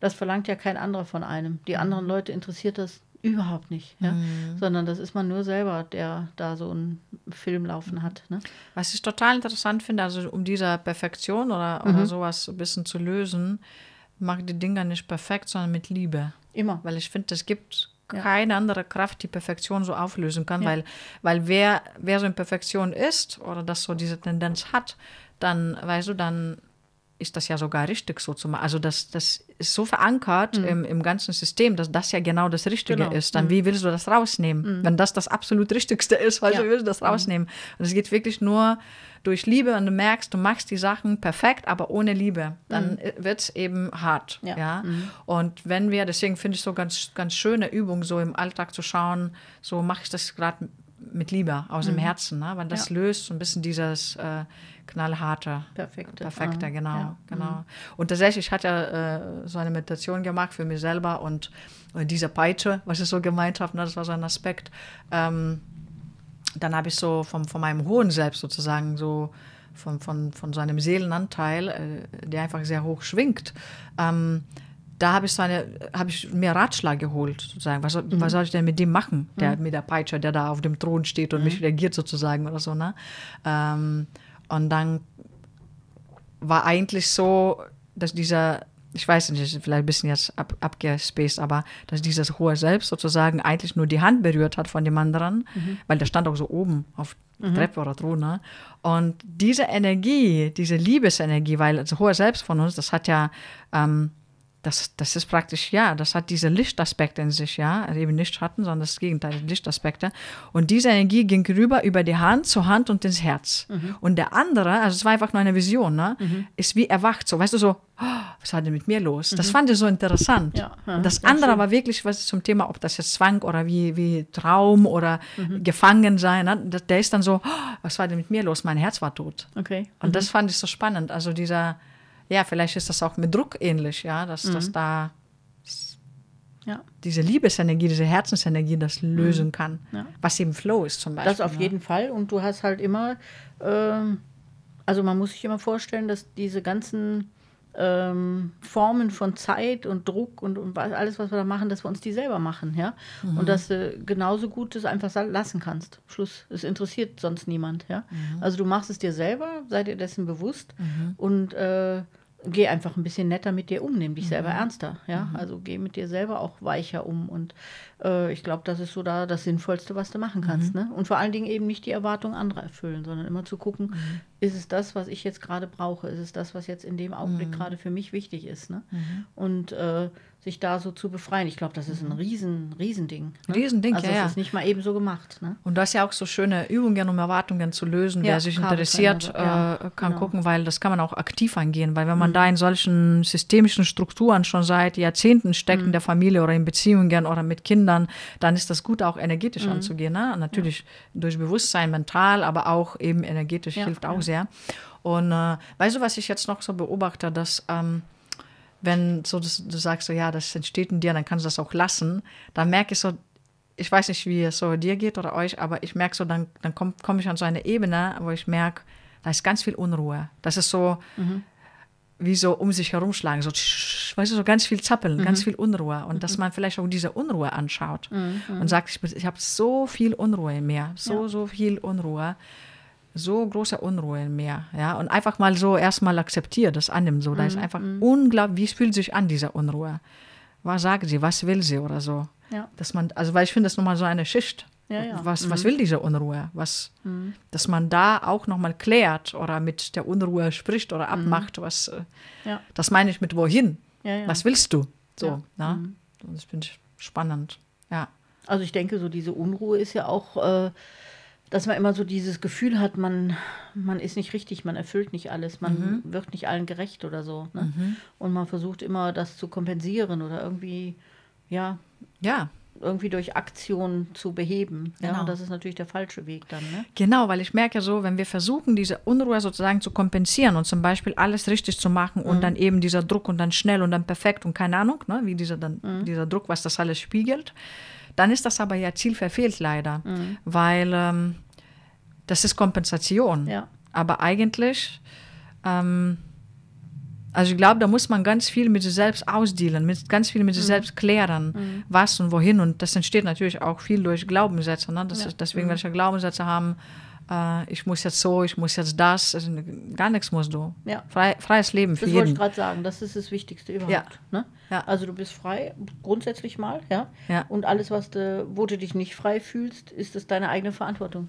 das verlangt ja kein anderer von einem. Die anderen Leute interessiert das überhaupt nicht. Ja? Sondern das ist man nur selber, der da so einen Film laufen hat. Ne? Was ich total interessant finde, also um diese Perfektion oder, Mhm. oder sowas ein bisschen zu lösen, mach die Dinger nicht perfekt, sondern mit Liebe. Immer. Weil ich finde, es gibt Ja. keine andere Kraft, die Perfektion so auflösen kann, Ja. weil, weil wer, wer so in Perfektion ist oder das so diese Tendenz hat, dann, weißt du, dann ist das ja sogar richtig so zu machen. Also das, das ist so verankert im, im ganzen System, dass das ja genau das Richtige Mhm. Genau. ist. Dann wie willst du das rausnehmen? Wenn das das absolut Richtigste ist, weißt Ja. willst du das rausnehmen? Und es geht wirklich nur durch Liebe und du merkst, du machst die Sachen perfekt, aber ohne Liebe. Dann wird es eben hart. Ja. Ja. Und wenn wir, deswegen finde ich so ganz, ganz schöne Übung, so im Alltag zu schauen, so mache ich das gerade mit Liebe, aus dem Herzen, ne? weil das Ja. löst so ein bisschen dieses äh, knallharte. Perfekte. Perfekte, Ah, genau, ja. genau. Und tatsächlich, ich hatte äh, so eine Meditation gemacht für mich selber und äh, diese Peitsche, was ich so gemeint habe, ne, das war so ein Aspekt. Ähm, dann habe ich so vom, von meinem hohen Selbst sozusagen so von, von, von seinem Seelenanteil, äh, der einfach sehr hoch schwingt, ähm, da habe ich habe ich mir Ratschlag geholt, sozusagen. Was, soll- was soll ich denn mit dem machen, der mit der Peitsche, der da auf dem Thron steht und mich reagiert sozusagen oder so, ne? Ähm, und dann war eigentlich so, dass dieser, ich weiß nicht, vielleicht ein bisschen jetzt ab, abgespaced, aber dass dieses hohe Selbst sozusagen eigentlich nur die Hand berührt hat von dem anderen, weil der stand auch so oben auf der Treppe oder Thron. Ne? Und diese Energie, diese Liebesenergie, weil das hohe Selbst von uns, das hat ja, ähm, das, das ist praktisch, ja, das hat diese Lichtaspekte in sich, ja, also eben nicht Schatten, sondern das Gegenteil, Lichtaspekte. Und diese Energie ging rüber über die Hand zur Hand und ins Herz. Und der andere, also es war einfach nur eine Vision, ne, ist wie erwacht, so, weißt du, so, oh, was war denn mit mir los? Das fand ich so interessant. Ja, ja, das andere schön. war wirklich was zum Thema, ob das jetzt Zwang oder wie, wie Traum oder gefangen sein, ne? Der ist dann so, oh, was war denn mit mir los? Mein Herz war tot. Okay. Und das fand ich so spannend. Also dieser, ja, vielleicht ist das auch mit Druck ähnlich, ja, dass, dass da Ja. diese Liebesenergie, diese Herzensenergie das lösen kann. Ja. Was eben Flow ist zum Beispiel. Das auf ne? jeden Fall. Und du hast halt immer, ähm, also man muss sich immer vorstellen, dass diese ganzen ähm, Formen von Zeit und Druck und, und alles, was wir da machen, dass wir uns die selber machen, ja. Mhm. Und dass du genauso gut das einfach lassen kannst. Schluss. Es interessiert sonst niemand, ja. Mhm. Also du machst es dir selber, sei dir dessen bewusst und äh, geh einfach ein bisschen netter mit dir um, nimm dich selber Mhm. ernster, ja. Also geh mit dir selber auch weicher um und äh, ich glaube, das ist so da das Sinnvollste, was du machen kannst, Mhm. ne? Und vor allen Dingen eben nicht die Erwartungen anderer erfüllen, sondern immer zu gucken, Mhm. ist es das, was ich jetzt gerade brauche? Ist es das, was jetzt in dem Augenblick Mhm. gerade für mich wichtig ist, ne? Und äh, sich da so zu befreien. Ich glaube, das ist ein riesen, Riesending. Ne? Riesending, also ja, ja. ist nicht mal eben so gemacht, ne? Und du hast ja auch so schöne Übungen, um Erwartungen zu lösen. Ja, Wer sich interessiert, ja, äh, kann genau. gucken, weil das kann man auch aktiv angehen. Weil wenn man da in solchen systemischen Strukturen schon seit Jahrzehnten steckt, in der Familie oder in Beziehungen oder mit Kindern, dann ist das gut, auch energetisch anzugehen. Ne? Natürlich durch Bewusstsein, mental, aber auch eben energetisch Ja, hilft auch ja. sehr. Und äh, weißt du, was ich jetzt noch so beobachte, dass ähm, wenn so das, du sagst so, ja, das entsteht in dir, dann kannst du das auch lassen, dann merke ich so, ich weiß nicht, wie es so dir geht oder euch, aber ich merke so, dann, dann komme komm ich an so eine Ebene, wo ich merke, da ist ganz viel Unruhe. Das ist so wie so um sich herumschlagen, so, tsch, weißt du, so ganz viel Zappeln, ganz viel Unruhe. Und dass man vielleicht auch diese Unruhe anschaut und sagt, ich, ich habe so viel Unruhe in mir, so, so viel Unruhe so große Unruhe in mir, ja, und einfach mal so erstmal akzeptiert, das annimmt, so, da ist einfach unglaublich, wie fühlt sich an, diese Unruhe? Was sagt sie, was will sie oder so? Ja. Dass man, also, weil ich finde, das nochmal so eine Schicht. Ja, ja. Was, was will diese Unruhe? Was, dass man da auch nochmal klärt oder mit der Unruhe spricht oder abmacht, was, äh, Ja. das meine ich mit wohin? Was willst du? So, Ja. ne? Das finde ich spannend, ja. Also ich denke, so diese Unruhe ist ja auch, äh, dass man immer so dieses Gefühl hat, man, man ist nicht richtig, man erfüllt nicht alles, man wird nicht allen gerecht oder so. Ne? Und man versucht immer, das zu kompensieren oder irgendwie, ja, Ja, irgendwie durch Aktion zu beheben. Ja, Genau. und das ist natürlich der falsche Weg dann. Ne? Genau, weil ich merke so, wenn wir versuchen, diese Unruhe sozusagen zu kompensieren und zum Beispiel alles richtig zu machen und dann eben dieser Druck und dann schnell und dann perfekt und keine Ahnung, ne, wie dieser, dann, dieser Druck, was das alles spiegelt, dann ist das aber ja zielverfehlt leider, weil ähm, das ist Kompensation. Ja. Aber eigentlich, ähm, also ich glaube, da muss man ganz viel mit sich selbst ausdealen, mit, ganz viel mit sich selbst klären, was und wohin. Und das entsteht natürlich auch viel durch Glaubenssätze. Ne? Das Ja. ist deswegen, welche Glaubenssätze haben, äh, ich muss jetzt so, ich muss jetzt das. Also gar nichts musst du. Ja. Frei, freies Leben für Das wollte ich gerade sagen, das ist das Wichtigste überhaupt. Ja. Ne? Ja. Also du bist frei, grundsätzlich mal, ja. Ja. Und alles, was du, wo du dich nicht frei fühlst, ist es deine eigene Verantwortung.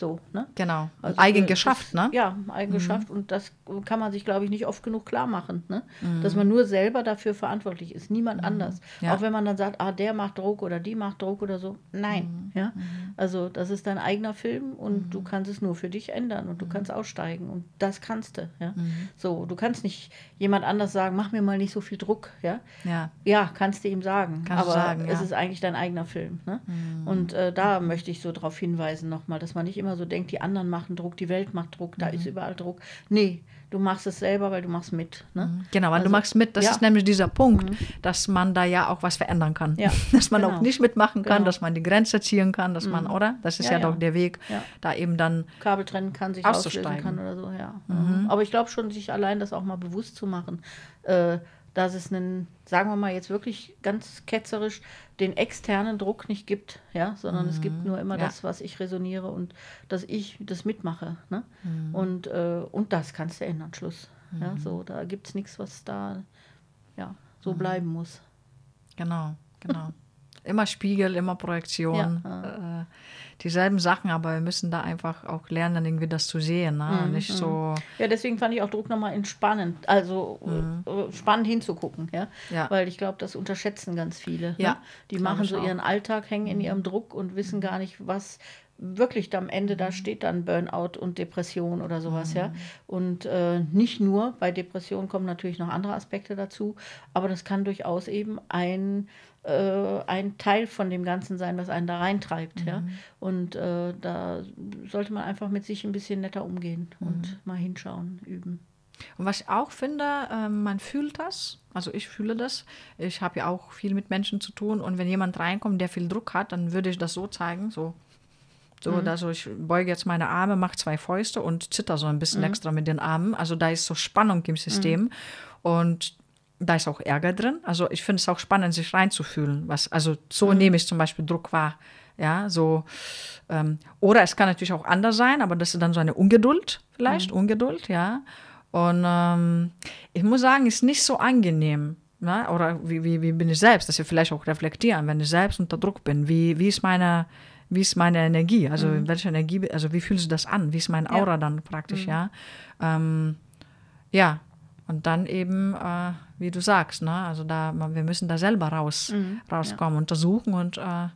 So, ne? Genau. Also Eigen das geschafft, ne? Ja, eigen geschafft. Und das kann man sich, glaube ich, nicht oft genug klar machen. Ne? Mhm. Dass man nur selber dafür verantwortlich ist, niemand anders. Ja. Auch wenn man dann sagt, ah, der macht Druck oder die macht Druck oder so. Nein. Mhm. Ja? Also das ist dein eigener Film und du kannst es nur für dich ändern und du Mhm. kannst aussteigen. Und das kannst du. Ja? So, du kannst nicht jemand anders sagen, mach mir mal nicht so viel Druck. Ja, Ja. ja kannst du ihm sagen. Kannst aber sagen, es ja. ist eigentlich dein eigener Film. Ne? Und äh, da möchte ich so darauf hinweisen nochmal, dass man nicht immer so denkt, die anderen machen Druck, die Welt macht Druck, da Mhm. ist überall Druck. Nee, du machst es selber, weil du machst mit. Ne? Genau, weil du Also, machst mit. Das ja. ist nämlich dieser Punkt, dass man da ja auch was verändern kann. Ja, Dass man genau. auch nicht mitmachen kann, Genau. dass man die Grenze ziehen kann, dass man, oder? Das ist Ja, ja, doch der Weg, da eben dann, Kabel trennen kann, sich Auszusteigen. kann oder so, ja. Mhm. Aber ich glaube schon, sich allein das auch mal bewusst zu machen, äh, dass es einen, sagen wir mal jetzt wirklich ganz ketzerisch, den externen Druck nicht gibt, ja, sondern es gibt nur immer Ja. das, was ich resoniere und dass ich das mitmache. Ne? Und, äh, und das kannst du ändern, Schluss. Ja, so, da gibt es nichts, was da ja, so bleiben muss. genau, genau. Immer Spiegel, immer Projektion, Ja, äh, dieselben Sachen, aber wir müssen da einfach auch lernen, irgendwie das zu sehen, ne? Mhm, nicht so, Ja, deswegen fand ich auch Druck nochmal entspannend, also äh, spannend hinzugucken, ja. Mhm. Ja. Weil ich glaube, das unterschätzen ganz viele. Ja, ne? Die machen so auch. Mhm. ihren Alltag, hängen in ihrem Druck und wissen gar nicht, was wirklich am Ende Mhm. da steht dann Burnout und Depression oder sowas, Mhm. ja. Und äh, nicht nur, bei Depression kommen natürlich noch andere Aspekte dazu, aber das kann durchaus eben ein, ein Teil von dem Ganzen sein, was einen da reintreibt, ja. Mhm. Und äh, da sollte man einfach mit sich ein bisschen netter umgehen Mhm. und mal hinschauen, üben. Und was ich auch finde, ähm, man fühlt das, also ich fühle das. Ich habe ja auch viel mit Menschen zu tun und wenn jemand reinkommt, der viel Druck hat, dann würde ich das so zeigen, so. So, also ich beuge jetzt meine Arme, mache zwei Fäuste und zitter so ein bisschen extra mit den Armen. Also da ist so Spannung im System und da ist auch Ärger drin. Also ich finde es auch spannend, sich reinzufühlen. Was, also so nehme ich zum Beispiel Druck wahr. Ja, so. Ähm, oder es kann natürlich auch anders sein, aber das ist dann so eine Ungeduld, vielleicht, Ungeduld, ja. Und ähm, ich muss sagen, ist nicht so angenehm. Ne? Oder wie, wie, wie bin ich selbst, dass wir vielleicht auch reflektieren, wenn ich selbst unter Druck bin. Wie, wie, ist, meine, wie ist meine Energie? Also welche Energie, also wie fühlt sich das an? Wie ist mein Aura dann praktisch, ja? Ähm, ja, und dann eben, äh, wie du sagst, ne? also da, man- wir müssen da selber raus, rauskommen, untersuchen und äh,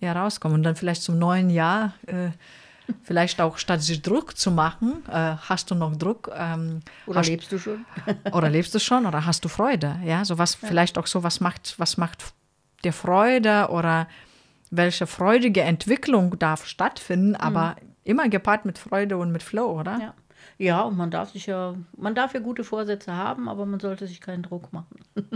ja, rauskommen. Und dann vielleicht zum neuen Jahr, äh, vielleicht auch statt sich Druck zu machen, äh, hast du noch Druck? Ähm, Oder hast, lebst du schon? oder lebst du schon oder hast du Freude? Ja, so was vielleicht auch so, was macht, was macht dir Freude oder welche freudige Entwicklung darf stattfinden, aber immer gepaart mit Freude und mit Flow, oder? Ja. Ja, und man darf sich ja, man darf ja gute Vorsätze haben, aber man sollte sich keinen Druck machen.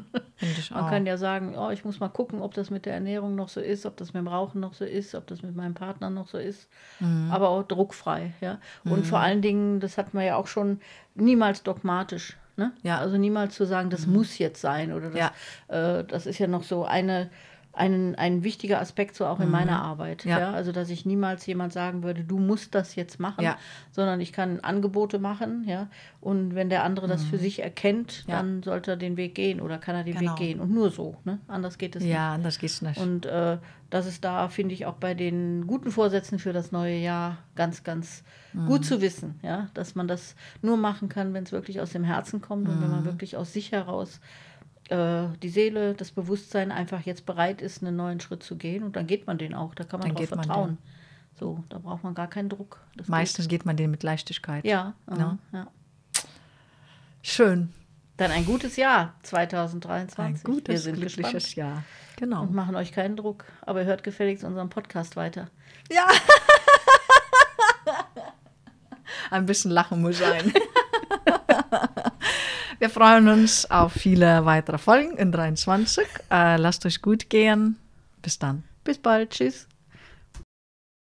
Man kann ja sagen, oh, ich muss mal gucken, ob das mit der Ernährung noch so ist, ob das mit dem Rauchen noch so ist, ob das mit meinem Partner noch so ist. Mhm. Aber auch druckfrei, ja. Und vor allen Dingen, das hatten wir ja auch schon, niemals dogmatisch. Ne? Ja. Mhm. Also niemals zu sagen, das muss jetzt sein oder das, äh, das ist ja noch so eine, ein, ein wichtiger Aspekt so auch in meiner Arbeit. Mhm. Ja. Ja. Also dass ich niemals jemand sagen würde, du musst das jetzt machen, Ja. sondern ich kann Angebote machen, ja. Und wenn der andere das für sich erkennt, Mhm. Ja. dann sollte er den Weg gehen oder kann er den Genau. Weg gehen. Und nur so, ne? Anders geht es Ja, anders geht's nicht. nicht. Und äh, das ist da, finde ich, auch bei den guten Vorsätzen für das neue Jahr ganz, ganz Mhm. gut zu wissen, ja, dass man das nur machen kann, wenn es wirklich aus dem Herzen kommt und wenn Mhm. man wirklich aus sich heraus äh, die Seele, das Bewusstsein einfach jetzt bereit ist, einen neuen Schritt zu gehen. Und dann geht man den auch. Da kann man Dann drauf geht vertrauen. So, da braucht man gar keinen Druck. Das Meistens geht man den mit Leichtigkeit. Geht. Ja, aha, Ja. ja. Schön. Dann ein gutes Jahr Ein 2023. Wir gutes, sind glückliches gespannt Jahr. Genau. und machen euch keinen Druck. Aber ihr hört gefälligst unseren Podcast weiter. Ja. Ein bisschen Lachen muss sein. Wir freuen uns auf viele weitere Folgen in 23. Äh, lasst euch gut gehen. Bis dann. Bis bald. Tschüss.